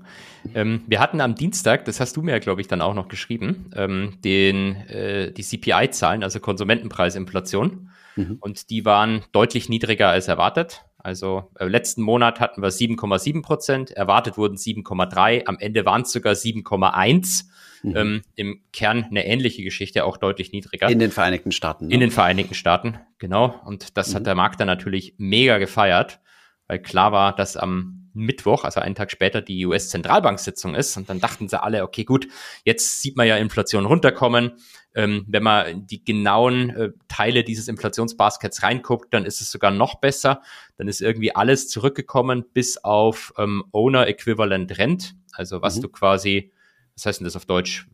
Speaker 1: Ähm, wir hatten am Dienstag, das hast du mir, glaube ich, dann auch noch geschrieben, ähm, den, äh, die CPI-Zahlen, also Konsumentenpreisinflation. Mhm. Und die waren deutlich niedriger als erwartet. Also äh, letzten Monat hatten wir 7,7 Prozent, erwartet wurden 7,3, am Ende waren es sogar 7,1. Mhm. Ähm, Im Kern eine ähnliche Geschichte, auch deutlich niedriger.
Speaker 2: In den Vereinigten Staaten.
Speaker 1: Ne? In den Vereinigten Staaten, genau. Und das mhm. hat der Markt dann natürlich mega gefeiert, weil klar war, dass am Mittwoch, also einen Tag später, die US-Zentralbank-Sitzung ist. Und dann dachten sie alle, okay, gut, jetzt sieht man ja Inflation runterkommen. Ähm, wenn man die genauen äh, Teile dieses Inflationsbaskets reinguckt, dann ist es sogar noch besser. Dann ist irgendwie alles zurückgekommen bis auf ähm, Owner Equivalent Rent. Also was mhm. du quasi, was heißt denn das auf Deutsch?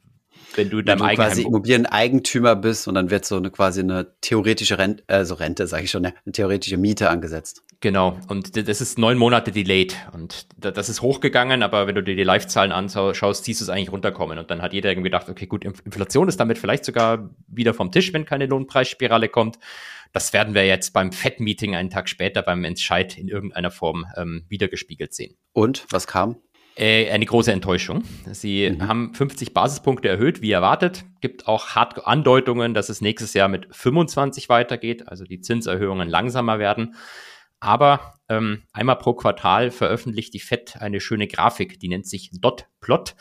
Speaker 2: Wenn du deinem Eigenheim quasi Immobilieneigentümer bist und dann wird so eine quasi eine theoretische Rente, also Rente, sage ich schon, eine theoretische Miete angesetzt.
Speaker 1: Genau, und das ist neun Monate delayed und das ist hochgegangen, aber wenn du dir die Live-Zahlen anschaust, siehst du es eigentlich runterkommen und dann hat jeder irgendwie gedacht, okay, gut, Inflation ist damit vielleicht sogar wieder vom Tisch, wenn keine Lohnpreisspirale kommt. Das werden wir jetzt beim FED-Meeting einen Tag später beim Entscheid in irgendeiner Form ähm, wiedergespiegelt sehen.
Speaker 2: Und was kam?
Speaker 1: Äh, eine große Enttäuschung. Sie mhm. haben 50 Basispunkte erhöht, wie erwartet. Gibt auch hart Andeutungen, dass es nächstes Jahr mit 25 weitergeht, also die Zinserhöhungen langsamer werden. Aber ähm, einmal pro Quartal veröffentlicht die FED eine schöne Grafik, die nennt sich Dot Plot.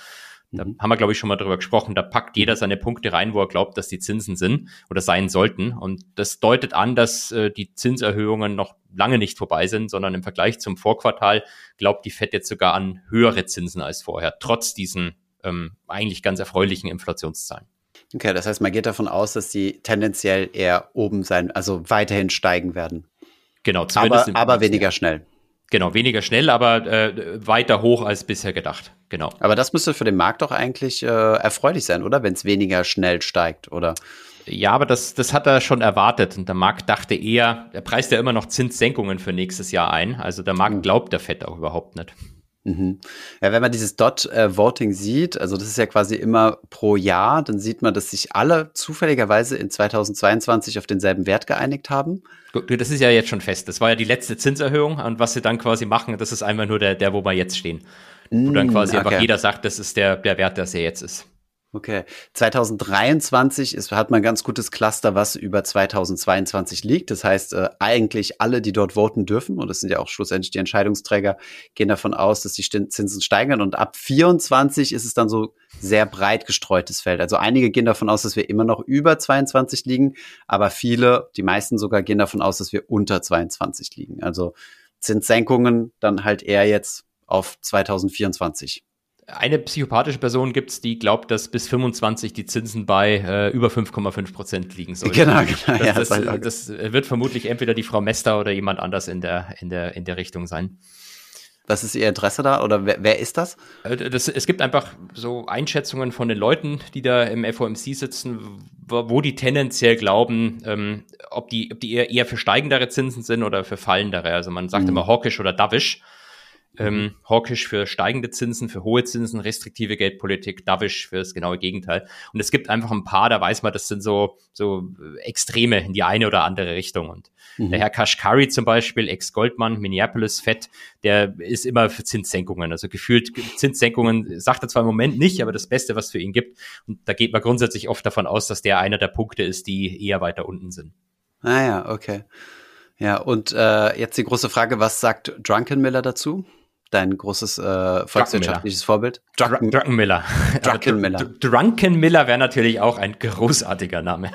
Speaker 1: Da haben wir, glaube ich, schon mal drüber gesprochen. Da packt jeder seine Punkte rein, wo er glaubt, dass die Zinsen sind oder sein sollten. Und das deutet an, dass äh, die Zinserhöhungen noch lange nicht vorbei sind, sondern im Vergleich zum Vorquartal glaubt die FED jetzt sogar an höhere Zinsen als vorher, trotz diesen ähm, eigentlich ganz erfreulichen Inflationszahlen.
Speaker 2: Okay, das heißt, man geht davon aus, dass die tendenziell eher oben sein, also weiterhin steigen werden.
Speaker 1: Genau,
Speaker 2: zumindest aber, aber weniger schnell.
Speaker 1: Genau, weniger schnell, aber äh, weiter hoch als bisher gedacht. Genau.
Speaker 2: Aber das müsste für den Markt doch eigentlich äh, erfreulich sein, oder? Wenn es weniger schnell steigt, oder?
Speaker 1: Ja, aber das, das hat er schon erwartet und der Markt dachte eher, er preist ja immer noch Zinssenkungen für nächstes Jahr ein. Also der Markt hm. glaubt der Fed auch überhaupt nicht.
Speaker 2: Mhm. Ja, wenn man dieses Dot-Voting äh, sieht, also das ist ja quasi immer pro Jahr, dann sieht man, dass sich alle zufälligerweise in 2022 auf denselben Wert geeinigt haben.
Speaker 1: Das ist ja jetzt schon fest. Das war ja die letzte Zinserhöhung und was sie dann quasi machen, das ist einfach nur der, der wo wir jetzt stehen. Wo dann mm, quasi okay. einfach jeder sagt, das ist der, der Wert, der er jetzt ist.
Speaker 2: Okay. 2023 ist, hat man ein ganz gutes Cluster, was über 2022 liegt. Das heißt, äh, eigentlich alle, die dort voten dürfen, und das sind ja auch schlussendlich die Entscheidungsträger, gehen davon aus, dass die Zinsen steigern. Und ab 24 ist es dann so sehr breit gestreutes Feld. Also einige gehen davon aus, dass wir immer noch über 22 liegen, aber viele, die meisten sogar, gehen davon aus, dass wir unter 22 liegen. Also Zinssenkungen dann halt eher jetzt auf 2024
Speaker 1: eine psychopathische Person gibt es, die glaubt, dass bis 25 die Zinsen bei äh, über 5,5 Prozent liegen sollen. Genau, genau. Das, das, das, das, wird vermutlich entweder die Frau Mester oder jemand anders in der, in der, in der Richtung sein.
Speaker 2: Was ist Ihr Interesse da oder wer, wer ist das?
Speaker 1: Äh, das? Es gibt einfach so Einschätzungen von den Leuten, die da im FOMC sitzen, wo, wo die tendenziell glauben, ähm, ob die, ob die eher, eher für steigendere Zinsen sind oder für fallendere. Also man sagt mhm. immer hawkish oder dovish ähm, mhm. hawkish für steigende Zinsen, für hohe Zinsen, restriktive Geldpolitik, dovish für das genaue Gegenteil. Und es gibt einfach ein paar, da weiß man, das sind so, so Extreme in die eine oder andere Richtung. Und mhm. der Herr Kashkari zum Beispiel, Ex-Goldmann, Minneapolis, Fed, der ist immer für Zinssenkungen. Also gefühlt Zinssenkungen sagt er zwar im Moment nicht, aber das Beste, was für ihn gibt. Und da geht man grundsätzlich oft davon aus, dass der einer der Punkte ist, die eher weiter unten sind.
Speaker 2: Ah ja, okay. Ja, und äh, jetzt die große Frage, was sagt Drunkenmiller dazu? Dein großes äh, volkswirtschaftliches Vorbild?
Speaker 1: Drucken, Druckenmiller. Druckenmiller. Drunkenmiller wäre natürlich auch ein großartiger Name.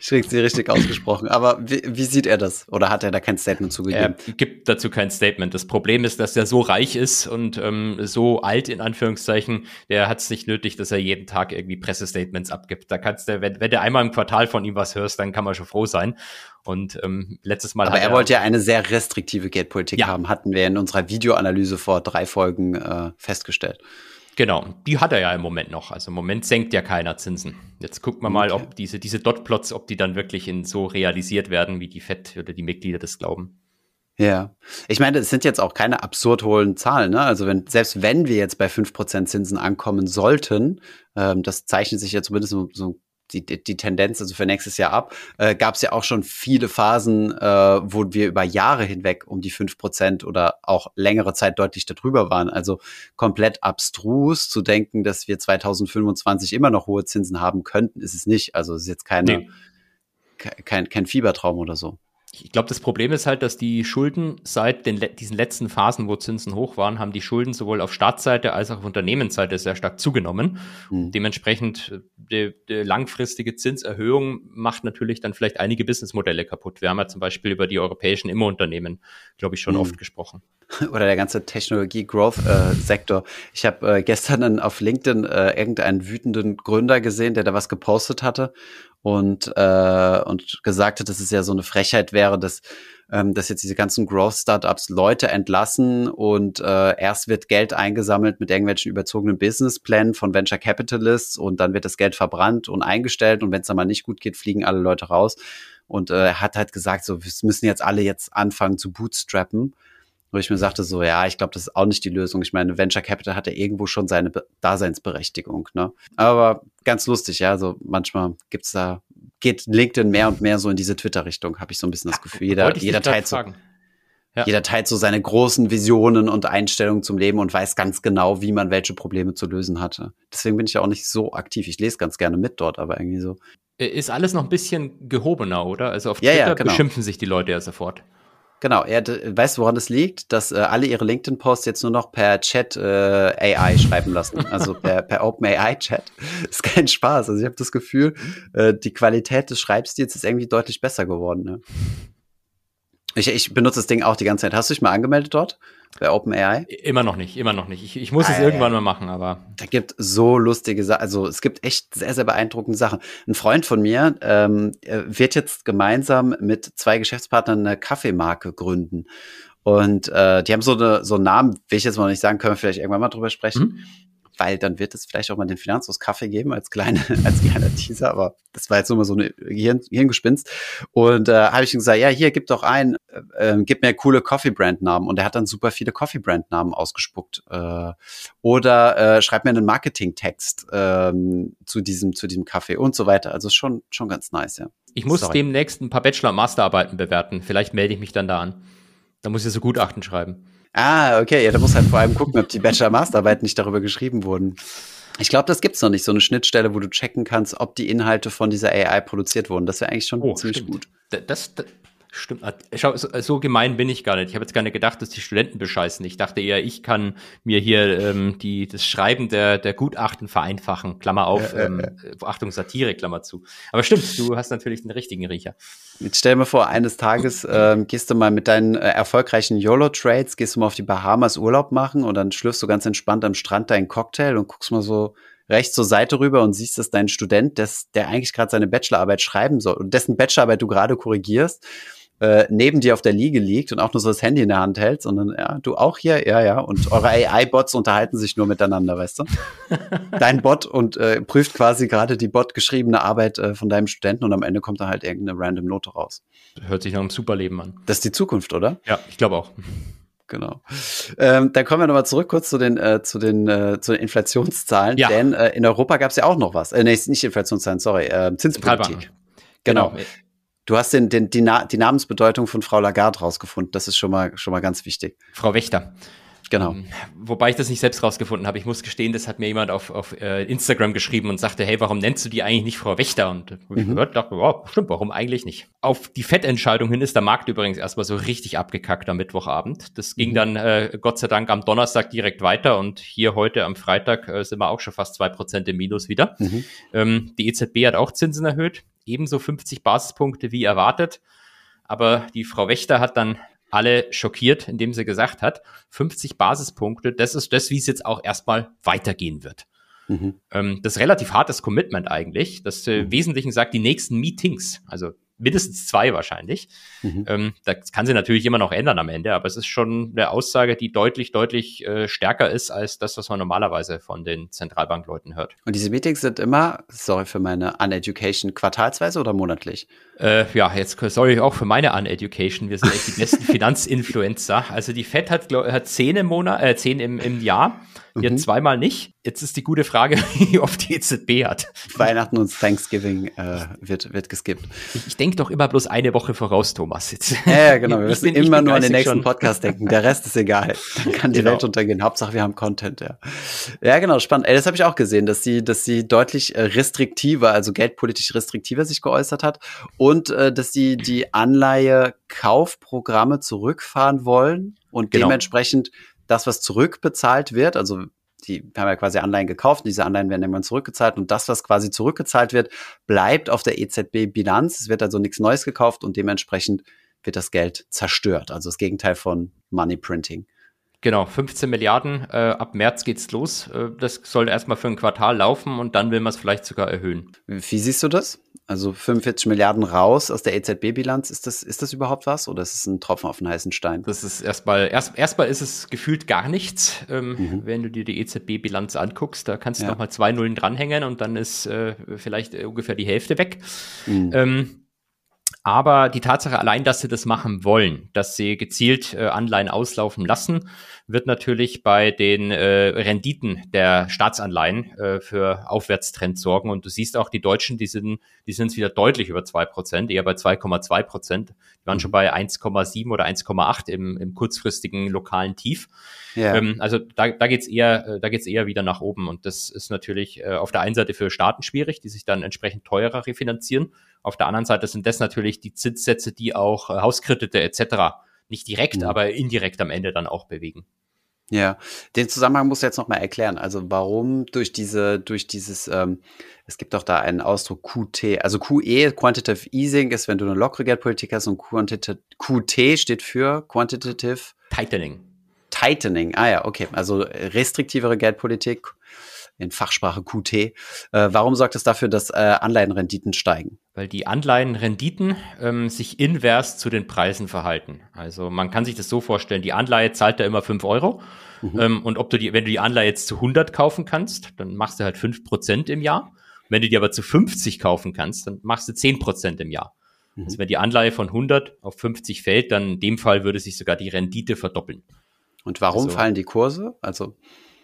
Speaker 2: Schräg sie richtig ausgesprochen. Aber wie, wie, sieht er das? Oder hat er da kein Statement zugegeben?
Speaker 1: Er gibt dazu kein Statement. Das Problem ist, dass er so reich ist und ähm, so alt, in Anführungszeichen, der hat es nicht nötig, dass er jeden Tag irgendwie Pressestatements abgibt. Da kannst du, wenn, wenn du einmal im Quartal von ihm was hörst, dann kann man schon froh sein. Und ähm, letztes Mal.
Speaker 2: Aber er, er wollte ja eine sehr restriktive Geldpolitik ja. haben, hatten wir in unserer Videoanalyse vor drei Folgen äh, festgestellt.
Speaker 1: Genau, die hat er ja im Moment noch. Also im Moment senkt ja keiner Zinsen. Jetzt gucken wir mal, ob diese, diese Dotplots, ob die dann wirklich in so realisiert werden, wie die FED oder die Mitglieder das glauben.
Speaker 2: Ja, ich meine, es sind jetzt auch keine absurd hohen Zahlen. Ne? Also wenn, selbst wenn wir jetzt bei fünf Prozent Zinsen ankommen sollten, ähm, das zeichnet sich ja zumindest so, so die, die Tendenz also für nächstes Jahr ab, äh, gab es ja auch schon viele Phasen, äh, wo wir über Jahre hinweg um die fünf Prozent oder auch längere Zeit deutlich darüber waren. Also komplett abstrus zu denken, dass wir 2025 immer noch hohe Zinsen haben könnten, ist es nicht. Also es ist jetzt keine, nee. kein, kein Fiebertraum oder so
Speaker 1: ich glaube, das Problem ist halt, dass die Schulden seit den, diesen letzten Phasen, wo Zinsen hoch waren, haben die Schulden sowohl auf Staatsseite als auch auf Unternehmensseite sehr stark zugenommen. Mhm. Dementsprechend äh, die, die langfristige Zinserhöhung macht natürlich dann vielleicht einige Businessmodelle kaputt. Wir haben ja zum Beispiel über die europäischen Immounternehmen, glaube ich, schon mhm. oft gesprochen. <laughs>
Speaker 2: Oder der ganze Technologie-Growth-Sektor. Äh, ich habe äh, gestern auf LinkedIn äh, irgendeinen wütenden Gründer gesehen, der da was gepostet hatte und, äh, und gesagt hat, dass es ja so eine Frechheit wäre, dass, ähm, dass jetzt diese ganzen Growth-Startups Leute entlassen und äh, erst wird Geld eingesammelt mit irgendwelchen überzogenen Businessplänen von Venture Capitalists und dann wird das Geld verbrannt und eingestellt und wenn es dann mal nicht gut geht, fliegen alle Leute raus. Und äh, er hat halt gesagt, so, wir müssen jetzt alle jetzt anfangen zu bootstrappen wo ich mir sagte so, ja, ich glaube, das ist auch nicht die Lösung. Ich meine, Venture Capital hat ja irgendwo schon seine Be Daseinsberechtigung, ne? Aber ganz lustig, ja, so manchmal gibt's da, geht LinkedIn mehr und mehr so in diese Twitter-Richtung, habe ich so ein bisschen das Gefühl. Jeder, jeder teilt so, ja. jeder teilt so seine großen Visionen und Einstellungen zum Leben und weiß ganz genau, wie man welche Probleme zu lösen hatte. Deswegen bin ich ja auch nicht so aktiv. Ich lese ganz gerne mit dort, aber irgendwie so.
Speaker 1: Ist alles noch ein bisschen gehobener, oder? Also auf Twitter ja, ja, genau. beschimpfen sich die Leute ja sofort.
Speaker 2: Genau, er weißt du, woran das liegt? Dass äh, alle ihre LinkedIn-Posts jetzt nur noch per Chat äh, AI schreiben lassen. Also <laughs> per, per OpenAI-Chat. <laughs> Ist kein Spaß. Also ich habe das Gefühl, äh, die Qualität des Schreibstils ist irgendwie deutlich besser geworden. Ne? Ich, ich benutze das Ding auch die ganze Zeit. Hast du dich mal angemeldet dort? Bei OpenAI?
Speaker 1: Immer noch nicht, immer noch nicht. Ich, ich muss ah, es irgendwann mal machen, aber.
Speaker 2: Da gibt so lustige Sachen, also es gibt echt sehr, sehr beeindruckende Sachen. Ein Freund von mir ähm, wird jetzt gemeinsam mit zwei Geschäftspartnern eine Kaffeemarke gründen. Und äh, die haben so, eine, so einen Namen, will ich jetzt mal nicht sagen, können wir vielleicht irgendwann mal drüber sprechen. Mhm. Weil dann wird es vielleicht auch mal den Finanzhaus Kaffee geben als kleine, <laughs> als kleiner Teaser, aber das war jetzt nur mal so eine Hirn, Hirngespinst. Und äh, habe ich ihm gesagt, ja, hier, gib doch ein, äh, äh, gib mir coole Coffee-Brand-Namen. Und er hat dann super viele Coffee-Brand-Namen ausgespuckt. Äh, oder äh, schreib mir einen Marketing-Text äh, zu diesem, zu diesem Kaffee und so weiter. Also schon, schon ganz nice, ja.
Speaker 1: Ich muss Sorry. demnächst ein paar Bachelor- und Masterarbeiten bewerten. Vielleicht melde ich mich dann da an. Da muss ich so Gutachten schreiben.
Speaker 2: Ah, okay. Ja, da muss halt vor allem gucken, ob die Bachelor-Masterarbeiten nicht darüber geschrieben wurden. Ich glaube, das gibt's noch nicht, so eine Schnittstelle, wo du checken kannst, ob die Inhalte von dieser AI produziert wurden. Das wäre eigentlich schon oh, ziemlich
Speaker 1: stimmt.
Speaker 2: gut.
Speaker 1: Das, das, Stimmt. Ah, schau, so, so gemein bin ich gar nicht. Ich habe jetzt gar nicht gedacht, dass die Studenten bescheißen. Ich dachte eher, ich kann mir hier ähm, die, das Schreiben der, der Gutachten vereinfachen. Klammer auf, äh, ähm, äh. Achtung, Satire, Klammer zu. Aber stimmt, du hast natürlich den richtigen Riecher.
Speaker 2: Jetzt stell mir vor, eines Tages ähm, gehst du mal mit deinen äh, erfolgreichen YOLO-Trades, gehst du mal auf die Bahamas Urlaub machen und dann schlürfst du ganz entspannt am Strand deinen Cocktail und guckst mal so rechts zur Seite rüber und siehst, dass dein Student, des, der eigentlich gerade seine Bachelorarbeit schreiben soll und dessen Bachelorarbeit du gerade korrigierst, äh, neben dir auf der Liege liegt und auch nur so das Handy in der Hand hält, sondern ja, du auch hier, ja, ja. Und eure AI-Bots unterhalten sich nur miteinander, weißt du? <laughs> Dein Bot und äh, prüft quasi gerade die Bot geschriebene Arbeit äh, von deinem Studenten und am Ende kommt da halt irgendeine random Note raus.
Speaker 1: Hört sich nach einem Superleben an.
Speaker 2: Das ist die Zukunft, oder?
Speaker 1: Ja, ich glaube auch.
Speaker 2: Genau. Ähm, dann kommen wir nochmal zurück kurz zu den, äh, zu den, äh, zu den Inflationszahlen, ja. denn äh, in Europa gab es ja auch noch was. Äh, nee, nicht Inflationszahlen, sorry, äh, Zinspolitik. Genau. genau. Du hast den, den, die, Na die Namensbedeutung von Frau Lagarde rausgefunden. Das ist schon mal, schon mal ganz wichtig.
Speaker 1: Frau Wächter.
Speaker 2: Genau. Ähm,
Speaker 1: wobei ich das nicht selbst rausgefunden habe. Ich muss gestehen, das hat mir jemand auf, auf äh, Instagram geschrieben und sagte, hey, warum nennst du die eigentlich nicht Frau Wächter? Und mhm. ich gehört, dachte, oh, stimmt, warum eigentlich nicht? Auf die Fettentscheidung hin ist der Markt übrigens erstmal so richtig abgekackt am Mittwochabend. Das ging mhm. dann äh, Gott sei Dank am Donnerstag direkt weiter und hier heute am Freitag äh, sind wir auch schon fast zwei Prozent im Minus wieder. Mhm. Ähm, die EZB hat auch Zinsen erhöht ebenso 50 Basispunkte wie erwartet. Aber die Frau Wächter hat dann alle schockiert, indem sie gesagt hat, 50 Basispunkte, das ist das, wie es jetzt auch erstmal weitergehen wird. Mhm. Ähm, das ist relativ hartes Commitment eigentlich. Das äh, mhm. Wesentlichen sagt die nächsten Meetings, also mindestens zwei wahrscheinlich. Mhm. Ähm, das kann sie natürlich immer noch ändern am Ende, aber es ist schon eine Aussage, die deutlich, deutlich äh, stärker ist als das, was man normalerweise von den Zentralbankleuten hört.
Speaker 2: Und diese Meetings sind immer, sorry für meine Uneducation, quartalsweise oder monatlich?
Speaker 1: Äh, ja, jetzt sorry auch für meine Uneducation. Wir sind echt die besten <laughs> Finanzinfluencer. Also die Fed hat, glaub, hat zehn im Monat, äh, zehn im, im Jahr. Jetzt mhm. zweimal nicht. Jetzt ist die gute Frage, <laughs> wie oft die EZB hat.
Speaker 2: Weihnachten und Thanksgiving äh, wird, wird geskippt.
Speaker 1: Ich, ich denke doch immer bloß eine Woche voraus, Thomas. Jetzt.
Speaker 2: Ja, genau. <laughs> Wir müssen immer nur an den nächsten schon. Podcast denken. Der Rest ist egal. Dann kann die genau. Welt untergehen. Hauptsache, wir haben Content, ja. Ja, genau, spannend. Ey, das habe ich auch gesehen, dass sie, dass sie deutlich äh, restriktiver, also geldpolitisch restriktiver sich geäußert hat und äh, dass sie die Anleihe-Kaufprogramme zurückfahren wollen und genau. dementsprechend das, was zurückbezahlt wird, also die haben ja quasi Anleihen gekauft, diese Anleihen werden irgendwann zurückgezahlt und das, was quasi zurückgezahlt wird, bleibt auf der EZB-Bilanz. Es wird also nichts Neues gekauft und dementsprechend wird das Geld zerstört. Also das Gegenteil von Money Printing.
Speaker 1: Genau, 15 Milliarden. Äh, ab März geht's los. Äh, das soll erstmal für ein Quartal laufen und dann will man es vielleicht sogar erhöhen.
Speaker 2: Wie siehst du das? Also 45 Milliarden raus aus der EZB-Bilanz, ist das, ist das überhaupt was oder ist es ein Tropfen auf den heißen Stein?
Speaker 1: Das ist erstmal, erst, erstmal ist es gefühlt gar nichts. Ähm, mhm. Wenn du dir die EZB-Bilanz anguckst, da kannst du ja. nochmal zwei Nullen dranhängen und dann ist äh, vielleicht ungefähr die Hälfte weg. Mhm. Ähm, aber die Tatsache allein, dass sie das machen wollen, dass sie gezielt äh, Anleihen auslaufen lassen, wird natürlich bei den äh, Renditen der Staatsanleihen äh, für Aufwärtstrend sorgen. Und du siehst auch, die Deutschen, die sind, die sind wieder deutlich über zwei Prozent, eher bei 2,2 Prozent. Die waren schon bei 1,7 oder 1,8 im, im kurzfristigen lokalen Tief. Ja. Ähm, also da, da geht's eher, äh, da geht's eher wieder nach oben. Und das ist natürlich äh, auf der einen Seite für Staaten schwierig, die sich dann entsprechend teurer refinanzieren. Auf der anderen Seite sind das natürlich die Zinssätze, die auch äh, Hauskredite etc. nicht direkt, ja. aber indirekt am Ende dann auch bewegen.
Speaker 2: Ja, den Zusammenhang musst du jetzt nochmal erklären. Also warum durch diese, durch dieses, ähm, es gibt doch da einen Ausdruck QT, also QE, Quantitative Easing, ist, wenn du eine lockere Geldpolitik hast und QT steht für Quantitative
Speaker 1: Tightening.
Speaker 2: Tightening, ah ja, okay. Also restriktivere Geldpolitik, in Fachsprache QT. Äh, warum sorgt es dafür, dass äh, Anleihenrenditen steigen?
Speaker 1: weil die Anleihenrenditen ähm, sich invers zu den Preisen verhalten. Also man kann sich das so vorstellen, die Anleihe zahlt da immer fünf Euro. Mhm. Ähm, und ob du die, wenn du die Anleihe jetzt zu 100 kaufen kannst, dann machst du halt fünf Prozent im Jahr. Wenn du die aber zu 50 kaufen kannst, dann machst du zehn Prozent im Jahr. Mhm. Also wenn die Anleihe von 100 auf 50 fällt, dann in dem Fall würde sich sogar die Rendite verdoppeln.
Speaker 2: Und warum also, fallen die Kurse?
Speaker 1: Also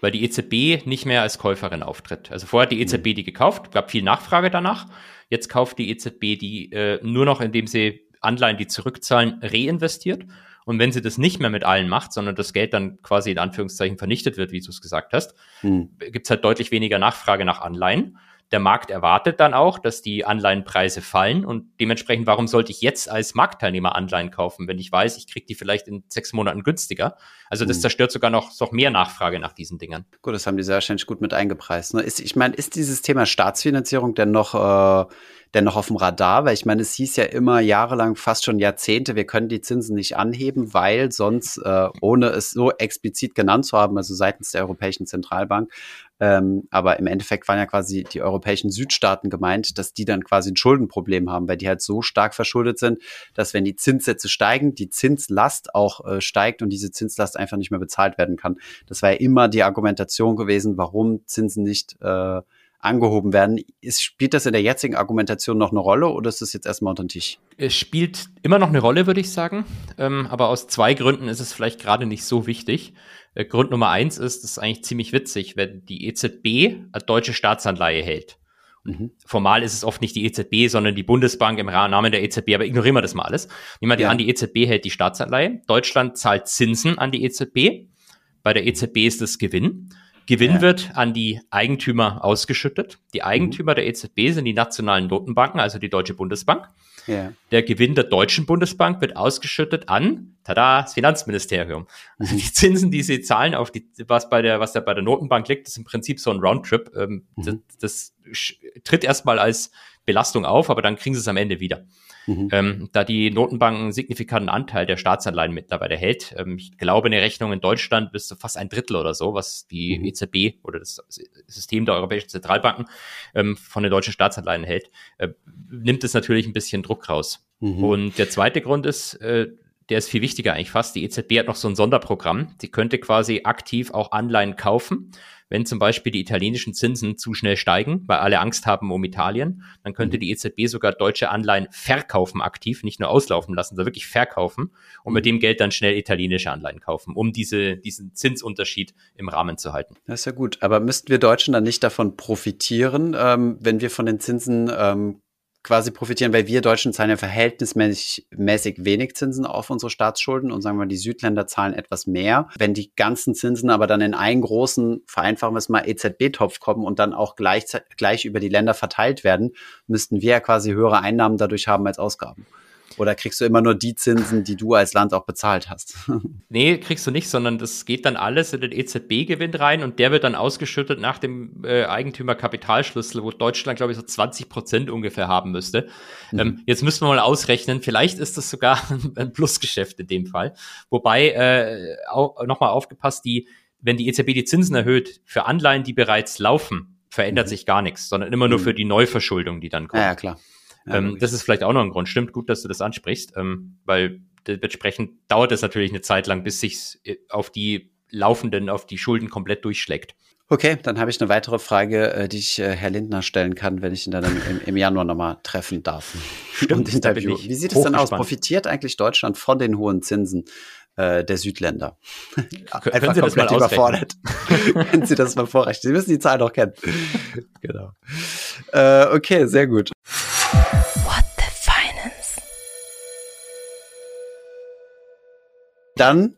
Speaker 1: weil die EZB nicht mehr als Käuferin auftritt. Also vorher hat die EZB mhm. die gekauft, gab viel Nachfrage danach. Jetzt kauft die EZB die äh, nur noch, indem sie Anleihen, die zurückzahlen, reinvestiert. Und wenn sie das nicht mehr mit allen macht, sondern das Geld dann quasi in Anführungszeichen vernichtet wird, wie du es gesagt hast, hm. gibt es halt deutlich weniger Nachfrage nach Anleihen. Der Markt erwartet dann auch, dass die Anleihenpreise fallen und dementsprechend, warum sollte ich jetzt als Marktteilnehmer Anleihen kaufen, wenn ich weiß, ich kriege die vielleicht in sechs Monaten günstiger? Also das mhm. zerstört sogar noch, noch mehr Nachfrage nach diesen Dingern.
Speaker 2: Gut, das haben die sehr wahrscheinlich gut mit eingepreist. Ne? Ist, ich meine, ist dieses Thema Staatsfinanzierung denn noch äh, denn noch auf dem Radar? Weil ich meine, es hieß ja immer jahrelang, fast schon Jahrzehnte, wir können die Zinsen nicht anheben, weil sonst, äh, ohne es so explizit genannt zu haben, also seitens der Europäischen Zentralbank, ähm, aber im Endeffekt waren ja quasi die europäischen Südstaaten gemeint, dass die dann quasi ein Schuldenproblem haben, weil die halt so stark verschuldet sind, dass wenn die Zinssätze steigen, die Zinslast auch äh, steigt und diese Zinslast einfach nicht mehr bezahlt werden kann. Das war ja immer die Argumentation gewesen, warum Zinsen nicht äh, angehoben werden. Ist, spielt das in der jetzigen Argumentation noch eine Rolle oder ist das jetzt erstmal unter den Tisch?
Speaker 1: Es spielt immer noch eine Rolle, würde ich sagen. Ähm, aber aus zwei Gründen ist es vielleicht gerade nicht so wichtig. Äh, Grund Nummer eins ist, das ist eigentlich ziemlich witzig, wenn die EZB als deutsche Staatsanleihe hält. Mhm. Formal ist es oft nicht die EZB, sondern die Bundesbank im Rahmen der EZB, aber ignorieren wir das mal alles. Nehmen wir ja. an, die EZB hält die Staatsanleihe. Deutschland zahlt Zinsen an die EZB. Bei der EZB ist es Gewinn. Gewinn ja. wird an die Eigentümer ausgeschüttet. Die mhm. Eigentümer mhm. der EZB sind die nationalen Notenbanken, also die Deutsche Bundesbank. Ja. Der Gewinn der Deutschen Bundesbank wird ausgeschüttet an, tada, das Finanzministerium. Also die Zinsen, die sie zahlen auf die, was bei der, was da bei der Notenbank liegt, ist im Prinzip so ein Roundtrip. Ähm, mhm. das, das tritt erstmal als Belastung auf, aber dann kriegen sie es am Ende wieder. Mhm. Ähm, da die Notenbank einen signifikanten Anteil der Staatsanleihen mittlerweile hält. Ähm, ich glaube, eine Rechnung in Deutschland bis zu fast ein Drittel oder so, was die mhm. EZB oder das System der europäischen Zentralbanken ähm, von den deutschen Staatsanleihen hält, äh, nimmt es natürlich ein bisschen Druck raus. Mhm. Und der zweite Grund ist, äh, der ist viel wichtiger eigentlich fast. Die EZB hat noch so ein Sonderprogramm. Sie könnte quasi aktiv auch Anleihen kaufen wenn zum Beispiel die italienischen Zinsen zu schnell steigen, weil alle Angst haben um Italien, dann könnte mhm. die EZB sogar deutsche Anleihen verkaufen aktiv, nicht nur auslaufen lassen, sondern wirklich verkaufen und mit mhm. dem Geld dann schnell italienische Anleihen kaufen, um diese, diesen Zinsunterschied im Rahmen zu halten.
Speaker 2: Das ist ja gut. Aber müssten wir Deutschen dann nicht davon profitieren, ähm, wenn wir von den Zinsen ähm, quasi profitieren, weil wir Deutschen zahlen ja verhältnismäßig mäßig wenig Zinsen auf unsere Staatsschulden und sagen wir, die Südländer zahlen etwas mehr. Wenn die ganzen Zinsen aber dann in einen großen, vereinfachen wir es mal, EZB-Topf kommen und dann auch gleich, gleich über die Länder verteilt werden, müssten wir ja quasi höhere Einnahmen dadurch haben als Ausgaben. Oder kriegst du immer nur die Zinsen, die du als Land auch bezahlt hast? <laughs>
Speaker 1: nee, kriegst du nicht, sondern das geht dann alles in den EZB-Gewinn rein und der wird dann ausgeschüttet nach dem äh, Eigentümerkapitalschlüssel, wo Deutschland, glaube ich, so 20 Prozent ungefähr haben müsste. Mhm. Ähm, jetzt müssen wir mal ausrechnen, vielleicht ist das sogar <laughs> ein Plusgeschäft in dem Fall. Wobei, äh, auch nochmal aufgepasst, die, wenn die EZB die Zinsen erhöht für Anleihen, die bereits laufen, verändert mhm. sich gar nichts, sondern immer nur mhm. für die Neuverschuldung, die dann kommt.
Speaker 2: Ja, ja klar.
Speaker 1: Ja, ähm, das ist vielleicht auch noch ein Grund. Stimmt, gut, dass du das ansprichst, ähm, weil entsprechend dauert es natürlich eine Zeit lang, bis sich äh, auf die laufenden, auf die Schulden komplett durchschlägt.
Speaker 2: Okay, dann habe ich eine weitere Frage, äh, die ich äh, Herr Lindner stellen kann, wenn ich ihn dann im, im Januar nochmal treffen darf. <laughs>
Speaker 1: Stimmt, Interview.
Speaker 2: Wie sieht es denn aus? Profitiert eigentlich Deutschland von den hohen Zinsen äh, der Südländer? <laughs>
Speaker 1: Können Sie das mal überfordert. <laughs>
Speaker 2: Können Sie das mal vorrechnen? Sie müssen die Zahl doch kennen. genau. Äh, okay, sehr gut. Dann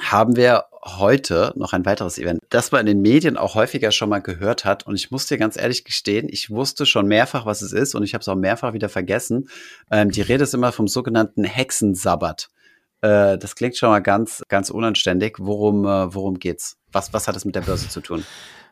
Speaker 2: haben wir heute noch ein weiteres Event, das man in den Medien auch häufiger schon mal gehört hat. Und ich muss dir ganz ehrlich gestehen, ich wusste schon mehrfach, was es ist und ich habe es auch mehrfach wieder vergessen. Ähm, die Rede ist immer vom sogenannten Hexensabbat. Äh, das klingt schon mal ganz, ganz unanständig. Worum, äh, worum geht's? Was, was hat es mit der Börse zu tun?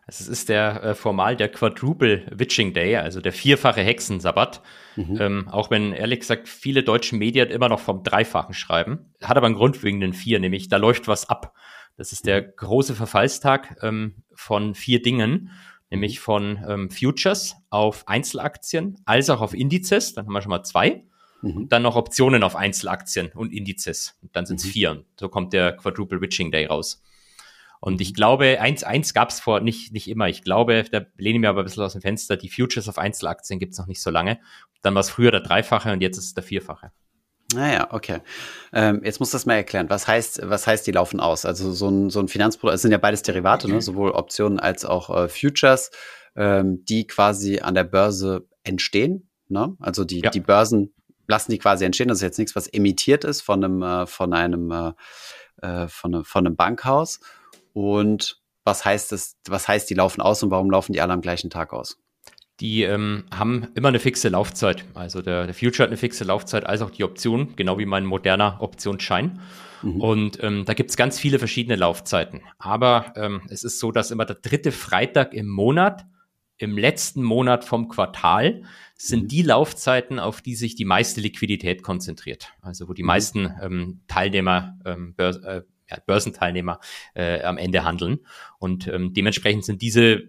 Speaker 1: Es ist der äh, formal der Quadruple Witching Day, also der vierfache Hexensabbat. Mhm. Ähm, auch wenn ehrlich gesagt viele deutsche Medien immer noch vom Dreifachen schreiben. Hat aber einen Grund wegen den vier, nämlich da läuft was ab. Das ist der mhm. große Verfallstag ähm, von vier Dingen. nämlich von ähm, Futures auf Einzelaktien als auch auf Indizes. Dann haben wir schon mal zwei. Mhm. Und dann noch Optionen auf Einzelaktien und Indizes. Und dann sind es mhm. vier. Und so kommt der Quadruple Witching Day raus. Und ich glaube, eins, eins gab es vor, nicht, nicht immer. Ich glaube, da lehne ich mir aber ein bisschen aus dem Fenster, die Futures auf Einzelaktien gibt es noch nicht so lange. Dann war es früher der Dreifache und jetzt ist es der Vierfache.
Speaker 2: Naja, okay. Ähm, jetzt muss das mal erklären. Was heißt, was heißt, die laufen aus? Also so ein, so ein Finanzprodukt, es sind ja beides Derivate, ne? sowohl Optionen als auch äh, Futures, ähm, die quasi an der Börse entstehen. Ne? Also die, ja. die Börsen lassen die quasi entstehen. Das ist jetzt nichts, was emittiert ist von einem, äh, von einem, äh, äh von, einem von einem Bankhaus. Und was heißt das, was heißt, die laufen aus und warum laufen die alle am gleichen Tag aus?
Speaker 1: die ähm, haben immer eine fixe Laufzeit. Also der, der Future hat eine fixe Laufzeit, als auch die Option, genau wie mein moderner Optionsschein. Mhm. Und ähm, da gibt's ganz viele verschiedene Laufzeiten. Aber ähm, es ist so, dass immer der dritte Freitag im Monat, im letzten Monat vom Quartal, sind mhm. die Laufzeiten, auf die sich die meiste Liquidität konzentriert. Also wo die mhm. meisten ähm, Teilnehmer, ähm, äh, ja, Börsenteilnehmer äh, am Ende handeln. Und ähm, dementsprechend sind diese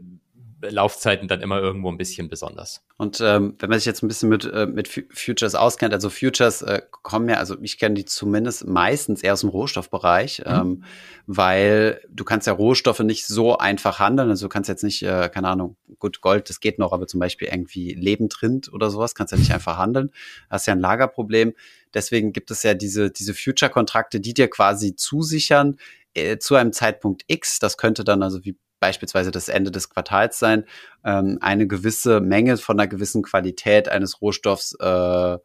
Speaker 1: Laufzeiten dann immer irgendwo ein bisschen besonders.
Speaker 2: Und ähm, wenn man sich jetzt ein bisschen mit, äh, mit Futures auskennt, also Futures äh, kommen ja, also ich kenne die zumindest meistens eher aus dem Rohstoffbereich, mhm. ähm, weil du kannst ja Rohstoffe nicht so einfach handeln. Also du kannst jetzt nicht, äh, keine Ahnung, gut, Gold, das geht noch, aber zum Beispiel irgendwie Lebendrind oder sowas, kannst ja nicht einfach handeln. Das ist ja ein Lagerproblem. Deswegen gibt es ja diese, diese Future-Kontrakte, die dir quasi zusichern, äh, zu einem Zeitpunkt X, das könnte dann also wie beispielsweise das Ende des Quartals sein, ähm, eine gewisse Menge von einer gewissen Qualität eines Rohstoffs äh,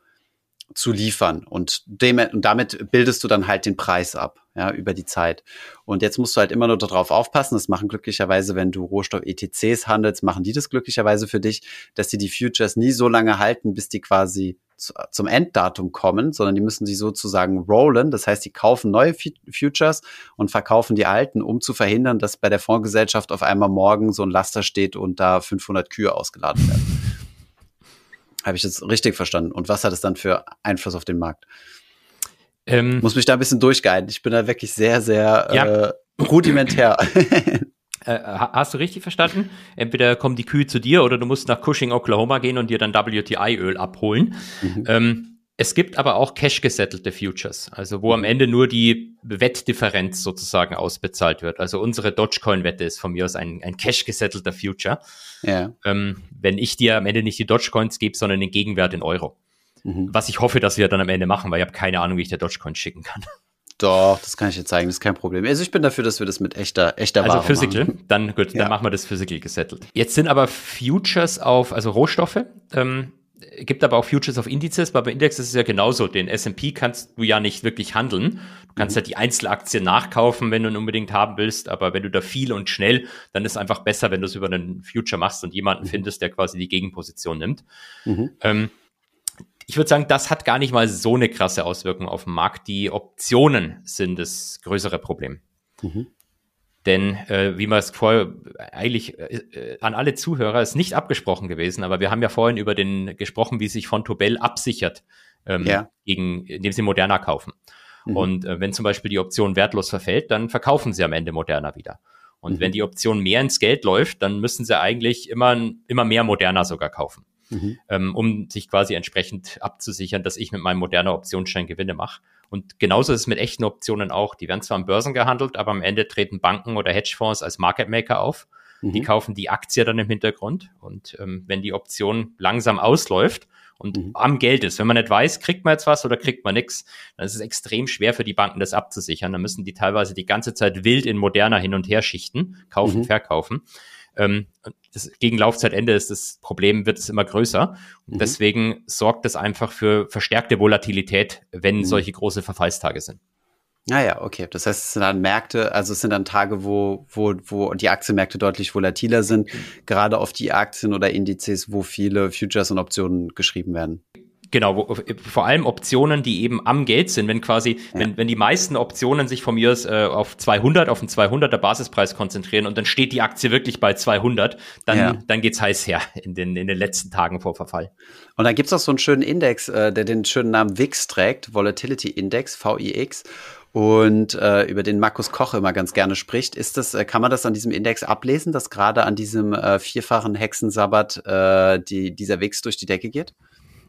Speaker 2: zu liefern. Und, dem, und damit bildest du dann halt den Preis ab, ja, über die Zeit. Und jetzt musst du halt immer nur darauf aufpassen. Das machen glücklicherweise, wenn du Rohstoff-ETCs handelst, machen die das glücklicherweise für dich, dass sie die Futures nie so lange halten, bis die quasi zum Enddatum kommen, sondern die müssen sie sozusagen rollen. Das heißt, die kaufen neue Futures und verkaufen die alten, um zu verhindern, dass bei der Fondsgesellschaft auf einmal morgen so ein Laster steht und da 500 Kühe ausgeladen werden. Habe ich das richtig verstanden? Und was hat es dann für Einfluss auf den Markt? Ähm, Muss mich da ein bisschen durchguiden. Ich bin da wirklich sehr, sehr ja. äh, rudimentär. <clears throat> <laughs>
Speaker 1: Äh, hast du richtig verstanden? Entweder kommen die Kühe zu dir oder du musst nach Cushing, Oklahoma gehen und dir dann WTI-Öl abholen. Mhm. Ähm, es gibt aber auch cash-gesettelte Futures, also wo am Ende nur die Wettdifferenz sozusagen ausbezahlt wird. Also unsere Dogecoin-Wette ist von mir aus ein, ein cash-gesettelter Future. Ja. Ähm, wenn ich dir am Ende nicht die Dogecoins gebe, sondern den Gegenwert in Euro. Mhm. Was ich hoffe, dass wir dann am Ende machen, weil ich habe keine Ahnung, wie ich der Dogecoin schicken kann.
Speaker 2: Doch, das kann ich dir zeigen, das ist kein Problem. Also ich bin dafür, dass wir das mit echter, echter
Speaker 1: also Ware Physical, machen. dann gut, ja. dann machen wir das Physical gesettelt. Jetzt sind aber Futures auf, also Rohstoffe, ähm, gibt aber auch Futures auf Indizes, weil bei Index ist es ja genauso. Den S&P kannst du ja nicht wirklich handeln. Du kannst mhm. halt die Einzelaktien nachkaufen, wenn du ihn unbedingt haben willst, aber wenn du da viel und schnell, dann ist es einfach besser, wenn du es über einen Future machst und jemanden mhm. findest, der quasi die Gegenposition nimmt. Mhm. Ähm, ich würde sagen, das hat gar nicht mal so eine krasse Auswirkung auf den Markt. Die Optionen sind das größere Problem. Mhm. Denn äh, wie man es vorher eigentlich äh, an alle Zuhörer ist nicht abgesprochen gewesen, aber wir haben ja vorhin über den gesprochen, wie sich von Tobel absichert, ähm, ja. gegen, indem sie Moderna kaufen. Mhm. Und äh, wenn zum Beispiel die Option wertlos verfällt, dann verkaufen sie am Ende Moderna wieder. Und mhm. wenn die Option mehr ins Geld läuft, dann müssen sie eigentlich immer, immer mehr Moderna sogar kaufen mhm. ähm, um sich quasi entsprechend abzusichern, dass ich mit meinem moderner Optionsschein Gewinne mache. Und genauso ist es mit echten Optionen auch. Die werden zwar an Börsen gehandelt, aber am Ende treten Banken oder Hedgefonds als Market Maker auf. Mhm. Die kaufen die Aktie dann im Hintergrund. Und ähm, wenn die Option langsam ausläuft und mhm. am Geld ist, wenn man nicht weiß, kriegt man jetzt was oder kriegt man nichts, dann ist es extrem schwer für die Banken, das abzusichern. Dann müssen die teilweise die ganze Zeit wild in moderner hin und her schichten, kaufen, mhm. verkaufen. Ähm, das, gegen Laufzeitende ist das Problem, wird es immer größer. Und mhm. deswegen sorgt es einfach für verstärkte Volatilität, wenn mhm. solche große Verfallstage sind.
Speaker 2: Naja, ah okay. Das heißt, es sind dann Märkte, also es sind dann Tage, wo, wo, wo die Aktienmärkte deutlich volatiler sind, mhm. gerade auf die Aktien oder Indizes, wo viele Futures und Optionen geschrieben werden.
Speaker 1: Genau, wo, vor allem Optionen, die eben am Geld sind. Wenn quasi, ja. wenn, wenn die meisten Optionen sich von mir äh, auf 200, auf den 200er Basispreis konzentrieren und dann steht die Aktie wirklich bei 200, dann, ja. dann geht's heiß her in den, in den letzten Tagen vor Verfall.
Speaker 2: Und dann gibt's auch so einen schönen Index, äh, der den schönen Namen VIX trägt, Volatility Index, VIX. und äh, über den Markus Koch immer ganz gerne spricht. Ist das, äh, kann man das an diesem Index ablesen, dass gerade an diesem äh, vierfachen Hexensabbat äh, die, dieser Wix durch die Decke geht?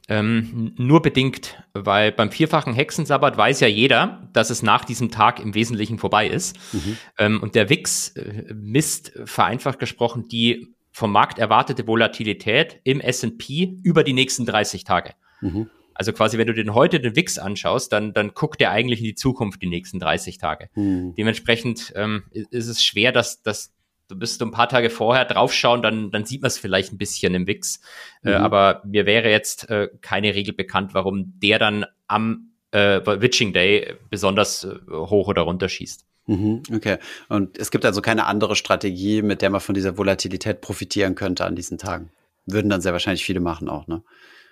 Speaker 1: Ähm, nur bedingt, weil beim vierfachen Hexensabbat weiß ja jeder, dass es nach diesem Tag im Wesentlichen vorbei ist. Mhm. Ähm, und der WIX äh, misst, vereinfacht gesprochen, die vom Markt erwartete Volatilität im S&P über die nächsten 30 Tage. Mhm. Also quasi, wenn du den heute den WIX anschaust, dann, dann guckt der eigentlich in die Zukunft die nächsten 30 Tage. Mhm. Dementsprechend ähm, ist es schwer, dass, dass du bist ein paar Tage vorher draufschauen, dann, dann sieht man es vielleicht ein bisschen im Wix. Äh, mhm. Äh, aber mir wäre jetzt äh, keine Regel bekannt, warum der dann am äh, Witching Day besonders äh, hoch oder runter schießt.
Speaker 2: Mhm, okay. Und es gibt also keine andere Strategie, mit der man von dieser Volatilität profitieren könnte an diesen Tagen. Würden dann sehr wahrscheinlich viele machen auch, ne?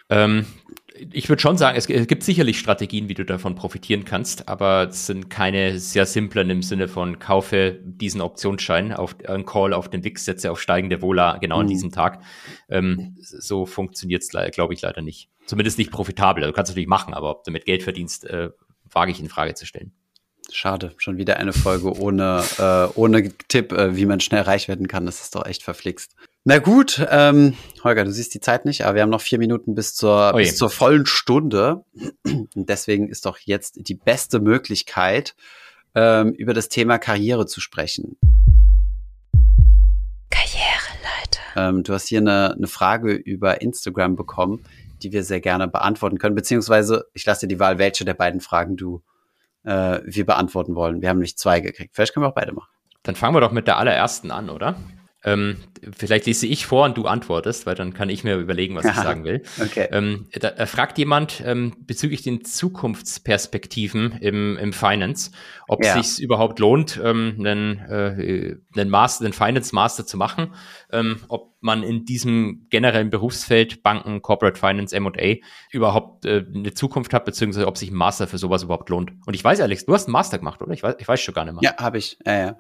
Speaker 1: Ähm, ich würde schon sagen, es, gibt sicherlich Strategien, wie du davon profitieren kannst, aber es sind keine sehr simplen im Sinne von kaufe diesen Optionsschein auf einen Call auf den WIX, setze auf steigende Vola genau mhm. an diesem Tag. Ähm, so funktioniert es, glaube ich, leider nicht. Zumindest nicht profitabel. Du kannst es natürlich machen, aber ob du damit Geld verdienst, äh, wage ich in Frage zu stellen.
Speaker 2: Schade, schon wieder eine Folge ohne, äh, ohne Tipp, äh, wie man schnell reich werden kann. Das ist doch echt verflixt. Na gut, ähm, Holger, du siehst die Zeit nicht, aber wir haben noch vier Minuten bis zur, bis zur vollen Stunde. Und deswegen ist doch jetzt die beste Möglichkeit, ähm, über das Thema Karriere zu sprechen. Karriereleiter. Ähm, du hast hier eine, eine Frage über Instagram bekommen, die wir sehr gerne beantworten können, beziehungsweise ich lasse dir die Wahl, welche der beiden Fragen du äh, wir beantworten wollen. Wir haben nämlich zwei gekriegt. Vielleicht können wir auch beide machen.
Speaker 1: Dann fangen wir doch mit der allerersten an, oder? Ähm, vielleicht lese ich vor und du antwortest, weil dann kann ich mir überlegen, was ich <laughs> sagen will. Okay. Ähm, da fragt jemand ähm, bezüglich den Zukunftsperspektiven im, im Finance, ob ja. es sich überhaupt lohnt, ähm, einen, äh, einen, Master, einen Finance Master zu machen, ähm, ob man in diesem generellen Berufsfeld Banken, Corporate Finance, M&A überhaupt äh, eine Zukunft hat, beziehungsweise ob sich ein Master für sowas überhaupt lohnt. Und ich weiß, Alex, du hast einen Master gemacht, oder? Ich weiß, ich weiß schon gar nicht mehr.
Speaker 2: Ja, habe ich. Ja, ja.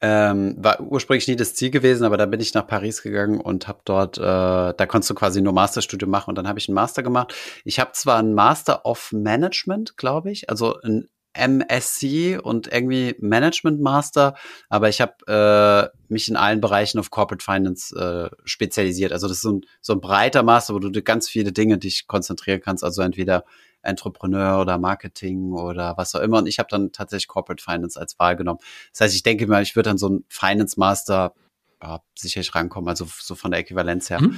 Speaker 2: Ähm, war ursprünglich nie das Ziel gewesen, aber da bin ich nach Paris gegangen und habe dort, äh, da konntest du quasi nur Masterstudium machen und dann habe ich einen Master gemacht. Ich habe zwar einen Master of Management, glaube ich, also ein MSc und irgendwie Management Master, aber ich habe äh, mich in allen Bereichen auf Corporate Finance äh, spezialisiert. Also das ist so ein, so ein breiter Master, wo du ganz viele Dinge dich konzentrieren kannst. Also entweder Entrepreneur oder Marketing oder was auch immer. Und ich habe dann tatsächlich Corporate Finance als Wahl genommen. Das heißt, ich denke mal, ich würde dann so ein Finance Master ja, sicherlich rankommen, also so von der Äquivalenz her. Mhm.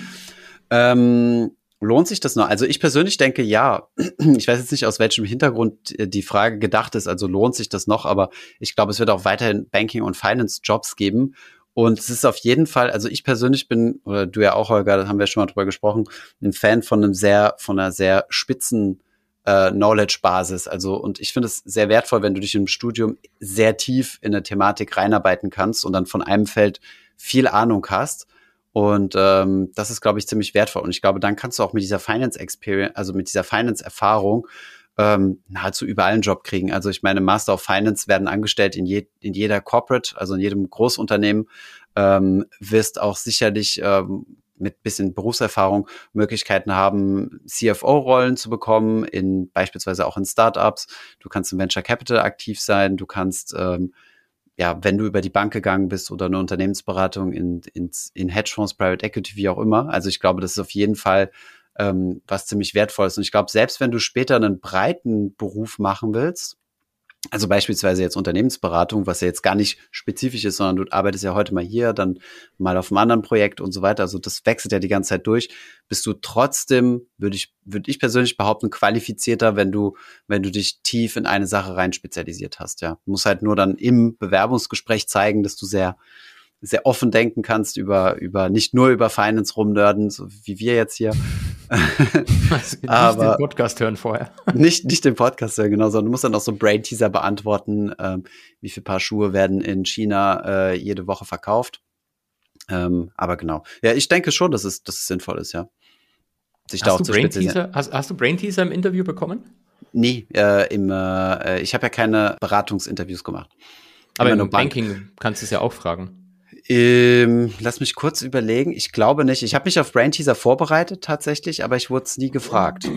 Speaker 2: Ähm, lohnt sich das noch? Also ich persönlich denke ja. <clears throat> Ich weiß jetzt nicht, aus welchem Hintergrund die Frage gedacht ist, also lohnt sich das noch, aber ich glaube, es wird auch weiterhin Banking- und Finance-Jobs geben. Und es ist auf jeden Fall, also ich persönlich bin, oder du ja auch, Holger, da haben wir schon mal drüber gesprochen, ein Fan von einem sehr, von einer sehr spitzen äh, Knowledge-Basis. Also, und ich finde es sehr wertvoll, wenn du dich im Studium sehr tief in eine Thematik reinarbeiten kannst und dann von einem Feld viel Ahnung hast. Und ähm, das ist, glaube ich, ziemlich wertvoll. Und ich glaube, dann kannst du auch mit dieser Finance Experience, also mit dieser Finance-Erfahrung, ähm, nahezu überall einen Job kriegen. Also ich meine, Master of Finance werden angestellt in, je, in jeder Corporate, also in jedem Großunternehmen. Ähm, wirst auch sicherlich ähm, mit bisschen Berufserfahrung Möglichkeiten haben, CFO-Rollen zu bekommen, in beispielsweise auch in Startups. Du kannst im Venture Capital aktiv sein, du kannst ähm, ja, wenn du über die Bank gegangen bist oder eine Unternehmensberatung in, in, in Hedgefonds, Private Equity, wie auch immer. Also ich glaube, das ist auf jeden Fall ähm, was ziemlich wertvolles. Und ich glaube, selbst wenn du später einen breiten Beruf machen willst, also beispielsweise jetzt Unternehmensberatung, was ja jetzt gar nicht spezifisch ist, sondern du arbeitest ja heute mal hier, dann mal auf einem anderen Projekt und so weiter. Also das wechselt ja die ganze Zeit durch. Bist du trotzdem, würde ich, würde ich persönlich behaupten, qualifizierter, wenn du, wenn du dich tief in eine Sache rein spezialisiert hast. Ja, du musst halt nur dann im Bewerbungsgespräch zeigen, dass du sehr sehr offen denken kannst über, über nicht nur über Finance rumnörden, so wie wir jetzt hier. <laughs>
Speaker 1: also nicht Aber den Podcast hören vorher. <laughs>
Speaker 2: nicht, nicht den Podcast hören, genau, sondern du musst dann auch so Brain-Teaser beantworten, ähm, wie viele Paar Schuhe werden in China äh, jede Woche verkauft. Ähm, aber genau. Ja, ich denke schon, dass es, dass es sinnvoll ist, ja.
Speaker 1: Sich hast, da du Brain Teaser, hast, hast du Brain Teaser im Interview bekommen?
Speaker 2: Nee, äh, im, äh, ich habe ja keine Beratungsinterviews gemacht.
Speaker 1: Aber im Banking kannst du es ja auch fragen.
Speaker 2: Ähm, lass mich kurz überlegen. Ich glaube nicht. Ich habe mich auf Brain Teaser vorbereitet tatsächlich, aber ich wurde es nie gefragt.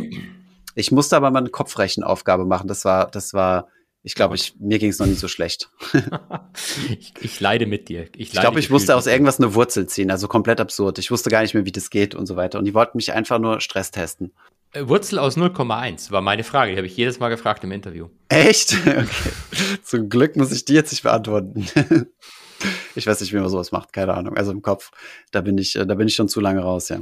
Speaker 2: Ich musste aber mal eine Kopfrechenaufgabe machen. Das war, das war Ich glaube, ich, mir ging es noch nie so schlecht. <laughs>
Speaker 1: ich, ich, leide mit dir.
Speaker 2: Ich, ich glaube, ich musste aus irgendwas eine Wurzel ziehen, also komplett absurd. Ich wusste gar nicht mehr, wie das geht und so weiter. Und die wollten mich einfach nur Stress testen.
Speaker 1: Äh, Wurzel aus 0,1 war meine Frage. Die habe ich jedes Mal gefragt im Interview.
Speaker 2: Echt? <laughs> Okay. Zum Glück muss ich die jetzt nicht beantworten. <laughs> ich weiß nicht, wie man sowas macht, keine Ahnung. Also im Kopf, da bin ich, äh, da bin ich schon zu lange raus, ja.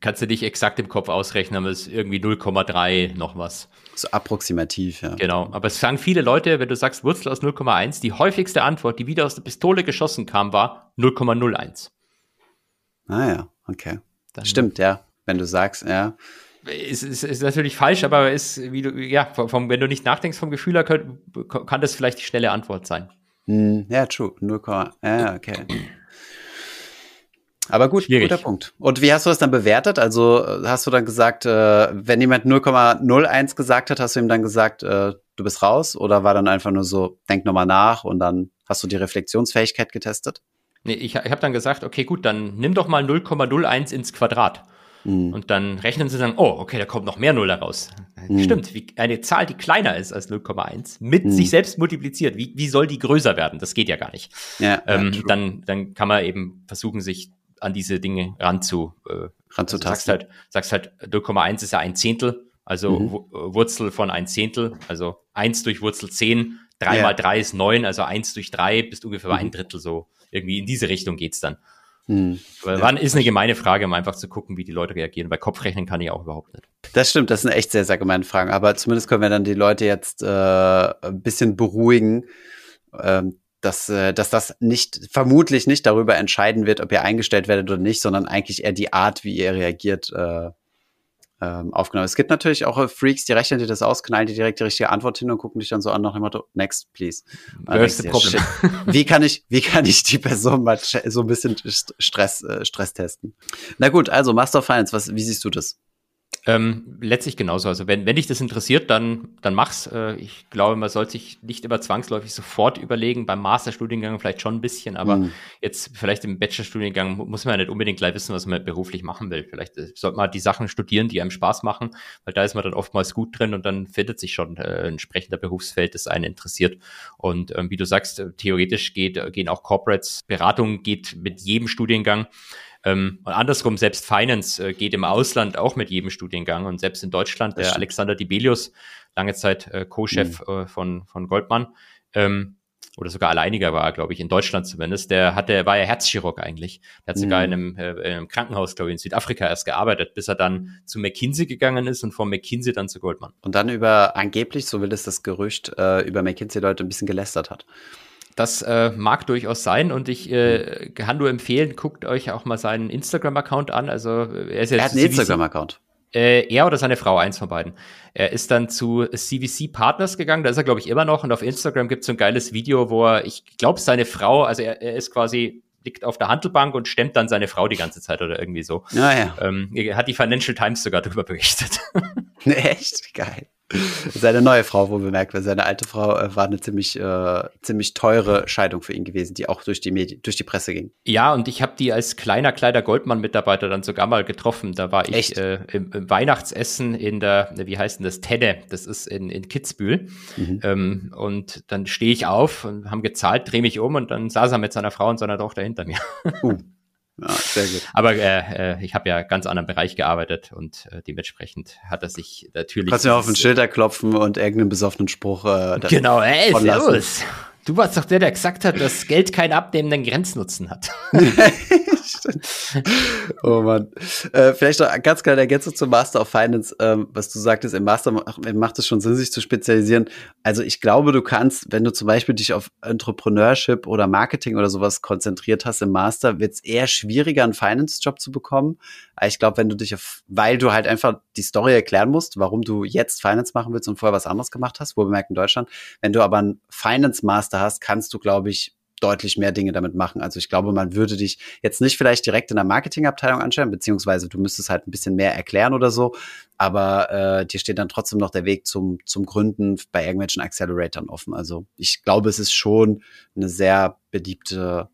Speaker 1: Kannst du dich exakt im Kopf ausrechnen, aber es ist irgendwie 0,3 noch was.
Speaker 2: So approximativ, ja.
Speaker 1: Genau. Aber es sagen viele Leute, wenn du sagst Wurzel aus 0,1, die häufigste Antwort, die wieder aus der Pistole geschossen kam, war 0,01.
Speaker 2: Ah ja, okay. Dann Stimmt, ja. Wenn du sagst, ja.
Speaker 1: Ist, ist, ist natürlich falsch, aber ist, wie du, ja, vom, wenn du nicht nachdenkst vom Gefühl her, kann, kann das vielleicht die schnelle Antwort sein.
Speaker 2: Hm, ja, true. 0, ja, okay. Aber gut, Schwierig. guter Punkt. Und wie hast du das dann bewertet? Also hast du dann gesagt, äh, wenn jemand 0,01 gesagt hat, hast du ihm dann gesagt, äh, du bist raus? Oder war dann einfach nur so, denk nochmal nach und dann hast du die Reflexionsfähigkeit getestet?
Speaker 1: Nee, ich, ich habe dann gesagt, okay, gut, dann nimm doch mal 0,01 ins Quadrat. Mhm. Und dann rechnen sie dann, oh, okay, da kommt noch mehr Null raus. Mhm. Stimmt, wie eine Zahl, die kleiner ist als 0,1, mit mhm. sich selbst multipliziert, wie, wie soll die größer werden? Das geht ja gar nicht. Ja, ähm, ja, dann, dann kann man eben versuchen, sich an diese Dinge ranzu, äh, ranzutasten. Also sagst halt, sagst halt, 0,1 ist ja ein Zehntel, also mhm. Wurzel von ein Zehntel, also 1 durch Wurzel 10, 3 ja. mal 3 ist 9, also 1 durch 3 bist ungefähr bei mhm. ein Drittel so. Irgendwie in diese Richtung geht's dann. Hm. Wann ist eine gemeine Frage, um einfach zu gucken, wie die Leute reagieren. Bei Kopfrechnen kann ich auch überhaupt nicht.
Speaker 2: Das stimmt, das sind echt sehr, sehr gemeine Fragen. Aber zumindest können wir dann die Leute jetzt äh, ein bisschen beruhigen, ähm, dass, äh, dass das nicht, vermutlich nicht darüber entscheiden wird, ob ihr eingestellt werdet oder nicht, sondern eigentlich eher die Art, wie ihr reagiert, äh, ähm, aufgenommen. Es gibt natürlich auch Freaks, die rechnen dir das aus, knallen dir direkt die richtige Antwort hin und gucken dich dann so an nach dem Motto, next, please.
Speaker 1: The problem?
Speaker 2: Wie kann ich, wie kann ich die Person mal so ein bisschen Stress, äh, Stress testen? Na gut, also Master of Finance, was, wie siehst du das?
Speaker 1: Ähm, letztlich genauso. Also wenn, wenn dich das interessiert, dann, dann mach's. Äh, ich glaube, man sollte sich nicht immer zwangsläufig sofort überlegen, beim Masterstudiengang vielleicht schon ein bisschen, aber mhm. jetzt vielleicht im Bachelorstudiengang muss man ja nicht unbedingt gleich wissen, was man beruflich machen will. Vielleicht äh, sollte man die Sachen studieren, die einem Spaß machen, weil da ist man dann oftmals gut drin und dann findet sich schon äh, ein entsprechender Berufsfeld, das einen interessiert. Und ähm, wie du sagst, äh, theoretisch geht, äh, gehen auch Corporates, Beratung geht mit jedem Studiengang. Ähm, und andersrum, selbst Finance äh, geht im Ausland auch mit jedem Studiengang. Und selbst in Deutschland, der Alexander Dibelius, lange Zeit äh, Co-Chef mhm. äh, von, von Goldman, ähm, oder sogar alleiniger war, glaube ich, in Deutschland zumindest, der hatte, war ja Herzchirurg eigentlich. Der hat mhm. sogar in einem, äh, in einem Krankenhaus, glaube ich, in Südafrika erst gearbeitet, bis er dann zu McKinsey gegangen ist und von McKinsey dann zu Goldman.
Speaker 2: Und dann über, angeblich, so will es das Gerücht, äh, über McKinsey-Leute ein bisschen gelästert hat.
Speaker 1: Das äh, mag durchaus sein und ich äh, kann nur empfehlen, guckt euch auch mal seinen Instagram-Account an. Also
Speaker 2: er ist jetzt er hat einen Instagram-Account.
Speaker 1: Äh, er oder seine Frau, eins von beiden. Er ist dann zu CVC Partners gegangen, da ist er, glaube ich, immer noch. Und auf Instagram gibt es so ein geiles Video, wo er, ich glaube, seine Frau, also er, er ist quasi liegt auf der Handelbank und stemmt dann seine Frau die ganze Zeit oder irgendwie so.
Speaker 2: Ah, ja.
Speaker 1: Ähm, hat die Financial Times sogar darüber berichtet. <laughs>
Speaker 2: Echt? Geil. Seine neue Frau, wo bemerkt, weil seine alte Frau äh, war eine ziemlich, äh, ziemlich teure Scheidung für ihn gewesen, die auch durch die Medien, durch die Presse ging.
Speaker 1: Ja, und ich habe die als kleiner Kleider Goldmann-Mitarbeiter dann sogar mal getroffen. Da war ich äh, im, im, Weihnachtsessen in der, wie heißt denn das, Tedde, das ist in, in Kitzbühel. Mhm. Ähm, und dann stehe ich auf und haben gezahlt, drehe mich um und dann saß er mit seiner Frau und seiner Tochter hinter mir. Uh. <laughs> Ja, sehr gut. Aber äh, äh, ich habe ja ganz anderen Bereich gearbeitet und äh, dementsprechend hat er sich natürlich.
Speaker 2: Kannst du ja auf den Schilder klopfen und irgendeinen besoffenen Spruch. Äh,
Speaker 1: genau, ey, servus. Du warst doch der, der gesagt hat, dass Geld keinen abnehmenden Grenznutzen hat. <laughs> <laughs> <laughs>
Speaker 2: oh Mann. Äh, vielleicht noch ganz kleine Ergänzung zum Master of Finance, ähm, was du sagtest, im Master macht es schon Sinn, sich zu spezialisieren. Also ich glaube, du kannst, wenn du zum Beispiel dich auf Entrepreneurship oder Marketing oder sowas konzentriert hast im Master, wird es eher schwieriger, einen Finance-Job zu bekommen. Ich glaube, wenn du dich auf, weil du halt einfach die Story erklären musst, warum du jetzt Finance machen willst und vorher was anderes gemacht hast, wo bemerkt in Deutschland. Wenn du aber einen Finance-Master hast, kannst du, glaube ich, deutlich mehr Dinge damit machen. Also ich glaube, man würde dich jetzt nicht vielleicht direkt in der Marketingabteilung anschauen, beziehungsweise du müsstest halt ein bisschen mehr erklären oder so, aber äh, dir steht dann trotzdem noch der Weg zum, zum Gründen bei irgendwelchen Acceleratoren offen. Also ich glaube, es ist schon eine sehr beliebte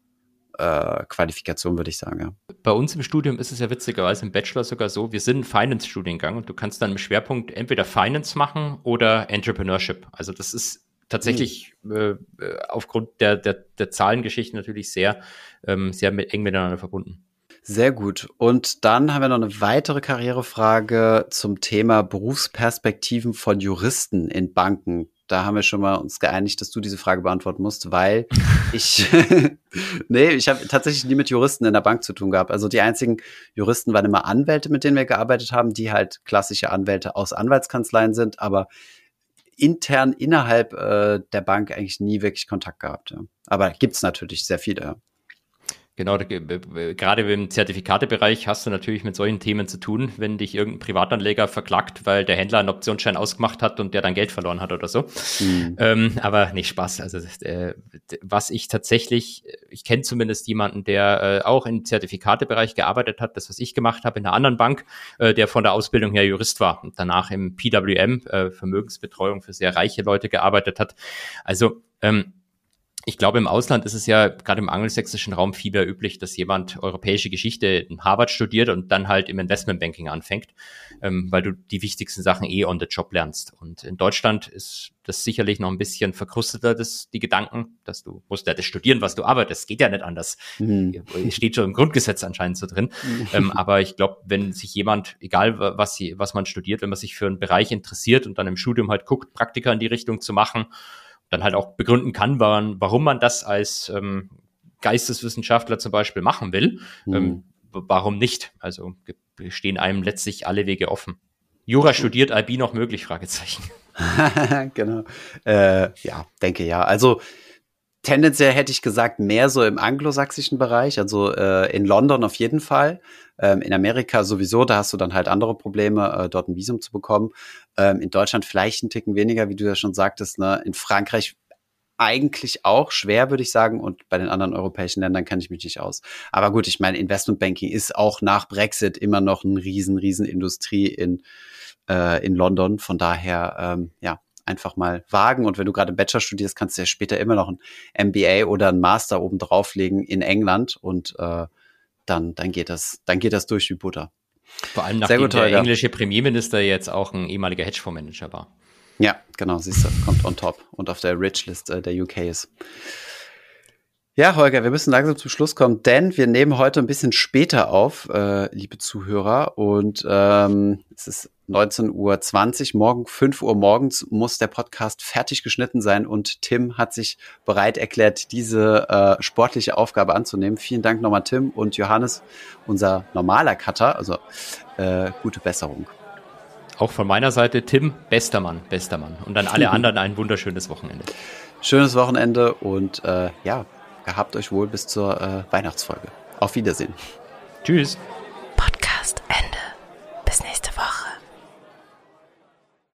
Speaker 2: äh, Qualifikation, würde ich sagen. Ja.
Speaker 1: Bei uns im Studium ist es ja witzigerweise im Bachelor sogar so, wir sind ein Finance-Studiengang und du kannst dann im Schwerpunkt entweder Finance machen oder Entrepreneurship. Also das ist tatsächlich mhm. äh, aufgrund der, der, der Zahlengeschichte natürlich sehr, ähm, sehr mit, eng miteinander verbunden.
Speaker 2: Sehr gut. Und dann haben wir noch eine weitere Karrierefrage zum Thema Berufsperspektiven von Juristen in Banken. Da haben wir schon mal uns geeinigt, dass du diese Frage beantworten musst, weil <laughs> ich, <laughs> nee, ich habe tatsächlich nie mit Juristen in der Bank zu tun gehabt. Also die einzigen Juristen waren immer Anwälte, mit denen wir gearbeitet haben, die halt klassische Anwälte aus Anwaltskanzleien sind, aber intern innerhalb äh, der Bank eigentlich nie wirklich Kontakt gehabt. Ja. Aber gibt's natürlich sehr viele.
Speaker 1: Genau, gerade im Zertifikatebereich hast du natürlich mit solchen Themen zu tun, wenn dich irgendein Privatanleger verklagt, weil der Händler einen Optionsschein ausgemacht hat und der dann Geld verloren hat oder so. Mhm. Ähm, aber nicht Spaß. Also äh, was ich tatsächlich, ich kenne zumindest jemanden, der äh, auch im Zertifikatebereich gearbeitet hat, das was ich gemacht habe in einer anderen Bank, äh, der von der Ausbildung her Jurist war und danach im PWM äh, Vermögensbetreuung für sehr reiche Leute gearbeitet hat. Also ähm, ich glaube, im Ausland ist es ja gerade im angelsächsischen Raum viel mehr üblich, dass jemand europäische Geschichte in Harvard studiert und dann halt im Investmentbanking anfängt, ähm, weil du die wichtigsten Sachen eh on the job lernst. Und in Deutschland ist das sicherlich noch ein bisschen verkrusteter, das, die Gedanken, dass du musst ja das studieren, was du arbeitest. Geht ja nicht anders. Mhm. Steht schon im Grundgesetz anscheinend so drin. Mhm. Ähm, aber ich glaube, wenn sich jemand, egal was, sie, was man studiert, wenn man sich für einen Bereich interessiert und dann im Studium halt guckt, Praktika in die Richtung zu machen, dann halt auch begründen kann, warum man das als ähm, Geisteswissenschaftler zum Beispiel machen will. Mhm. Ähm, warum nicht? Also stehen einem letztlich alle Wege offen. Jura studiert IB noch möglich? Fragezeichen. <laughs>
Speaker 2: genau. Äh, ja, denke ja. Also tendenziell hätte ich gesagt, mehr so im anglosächsischen Bereich, also äh, in London auf jeden Fall. Ähm, in Amerika sowieso, da hast du dann halt andere Probleme, äh, dort ein Visum zu bekommen. Ähm, in Deutschland vielleicht ein Ticken weniger, wie du ja schon sagtest. Ne? In Frankreich eigentlich auch schwer, würde ich sagen. Und bei den anderen europäischen Ländern kenne ich mich nicht aus. Aber gut, ich meine, Investmentbanking ist auch nach Brexit immer noch eine riesen, riesen Industrie in, äh, in London. Von daher, ähm, ja, einfach mal wagen. Und wenn du gerade Bachelor studierst, kannst du ja später immer noch ein MBA oder ein Master oben drauflegen in England und äh, dann, dann geht das, dann geht das durch wie Butter.
Speaker 1: Vor allem nachdem gut, der ja. englische Premierminister jetzt auch ein ehemaliger Hedgefondsmanager war.
Speaker 2: Ja, genau, siehst du, kommt on top und auf der Rich-List äh, der UK ist. Ja, Holger, wir müssen langsam zum Schluss kommen, denn wir nehmen heute ein bisschen später auf, äh, liebe Zuhörer. Und ähm, es ist 19.20 Uhr, morgen 5 Uhr morgens muss der Podcast fertig geschnitten sein und Tim hat sich bereit erklärt, diese äh, sportliche Aufgabe anzunehmen. Vielen Dank nochmal, Tim und Johannes, unser normaler Cutter. Also äh, gute Besserung.
Speaker 1: Auch von meiner Seite, Tim, bester Mann, bester Mann. Und dann alle <laughs> anderen ein wunderschönes Wochenende.
Speaker 2: Schönes Wochenende und äh, ja, gehabt euch wohl bis zur äh, Weihnachtsfolge. Auf Wiedersehen.
Speaker 1: Tschüss.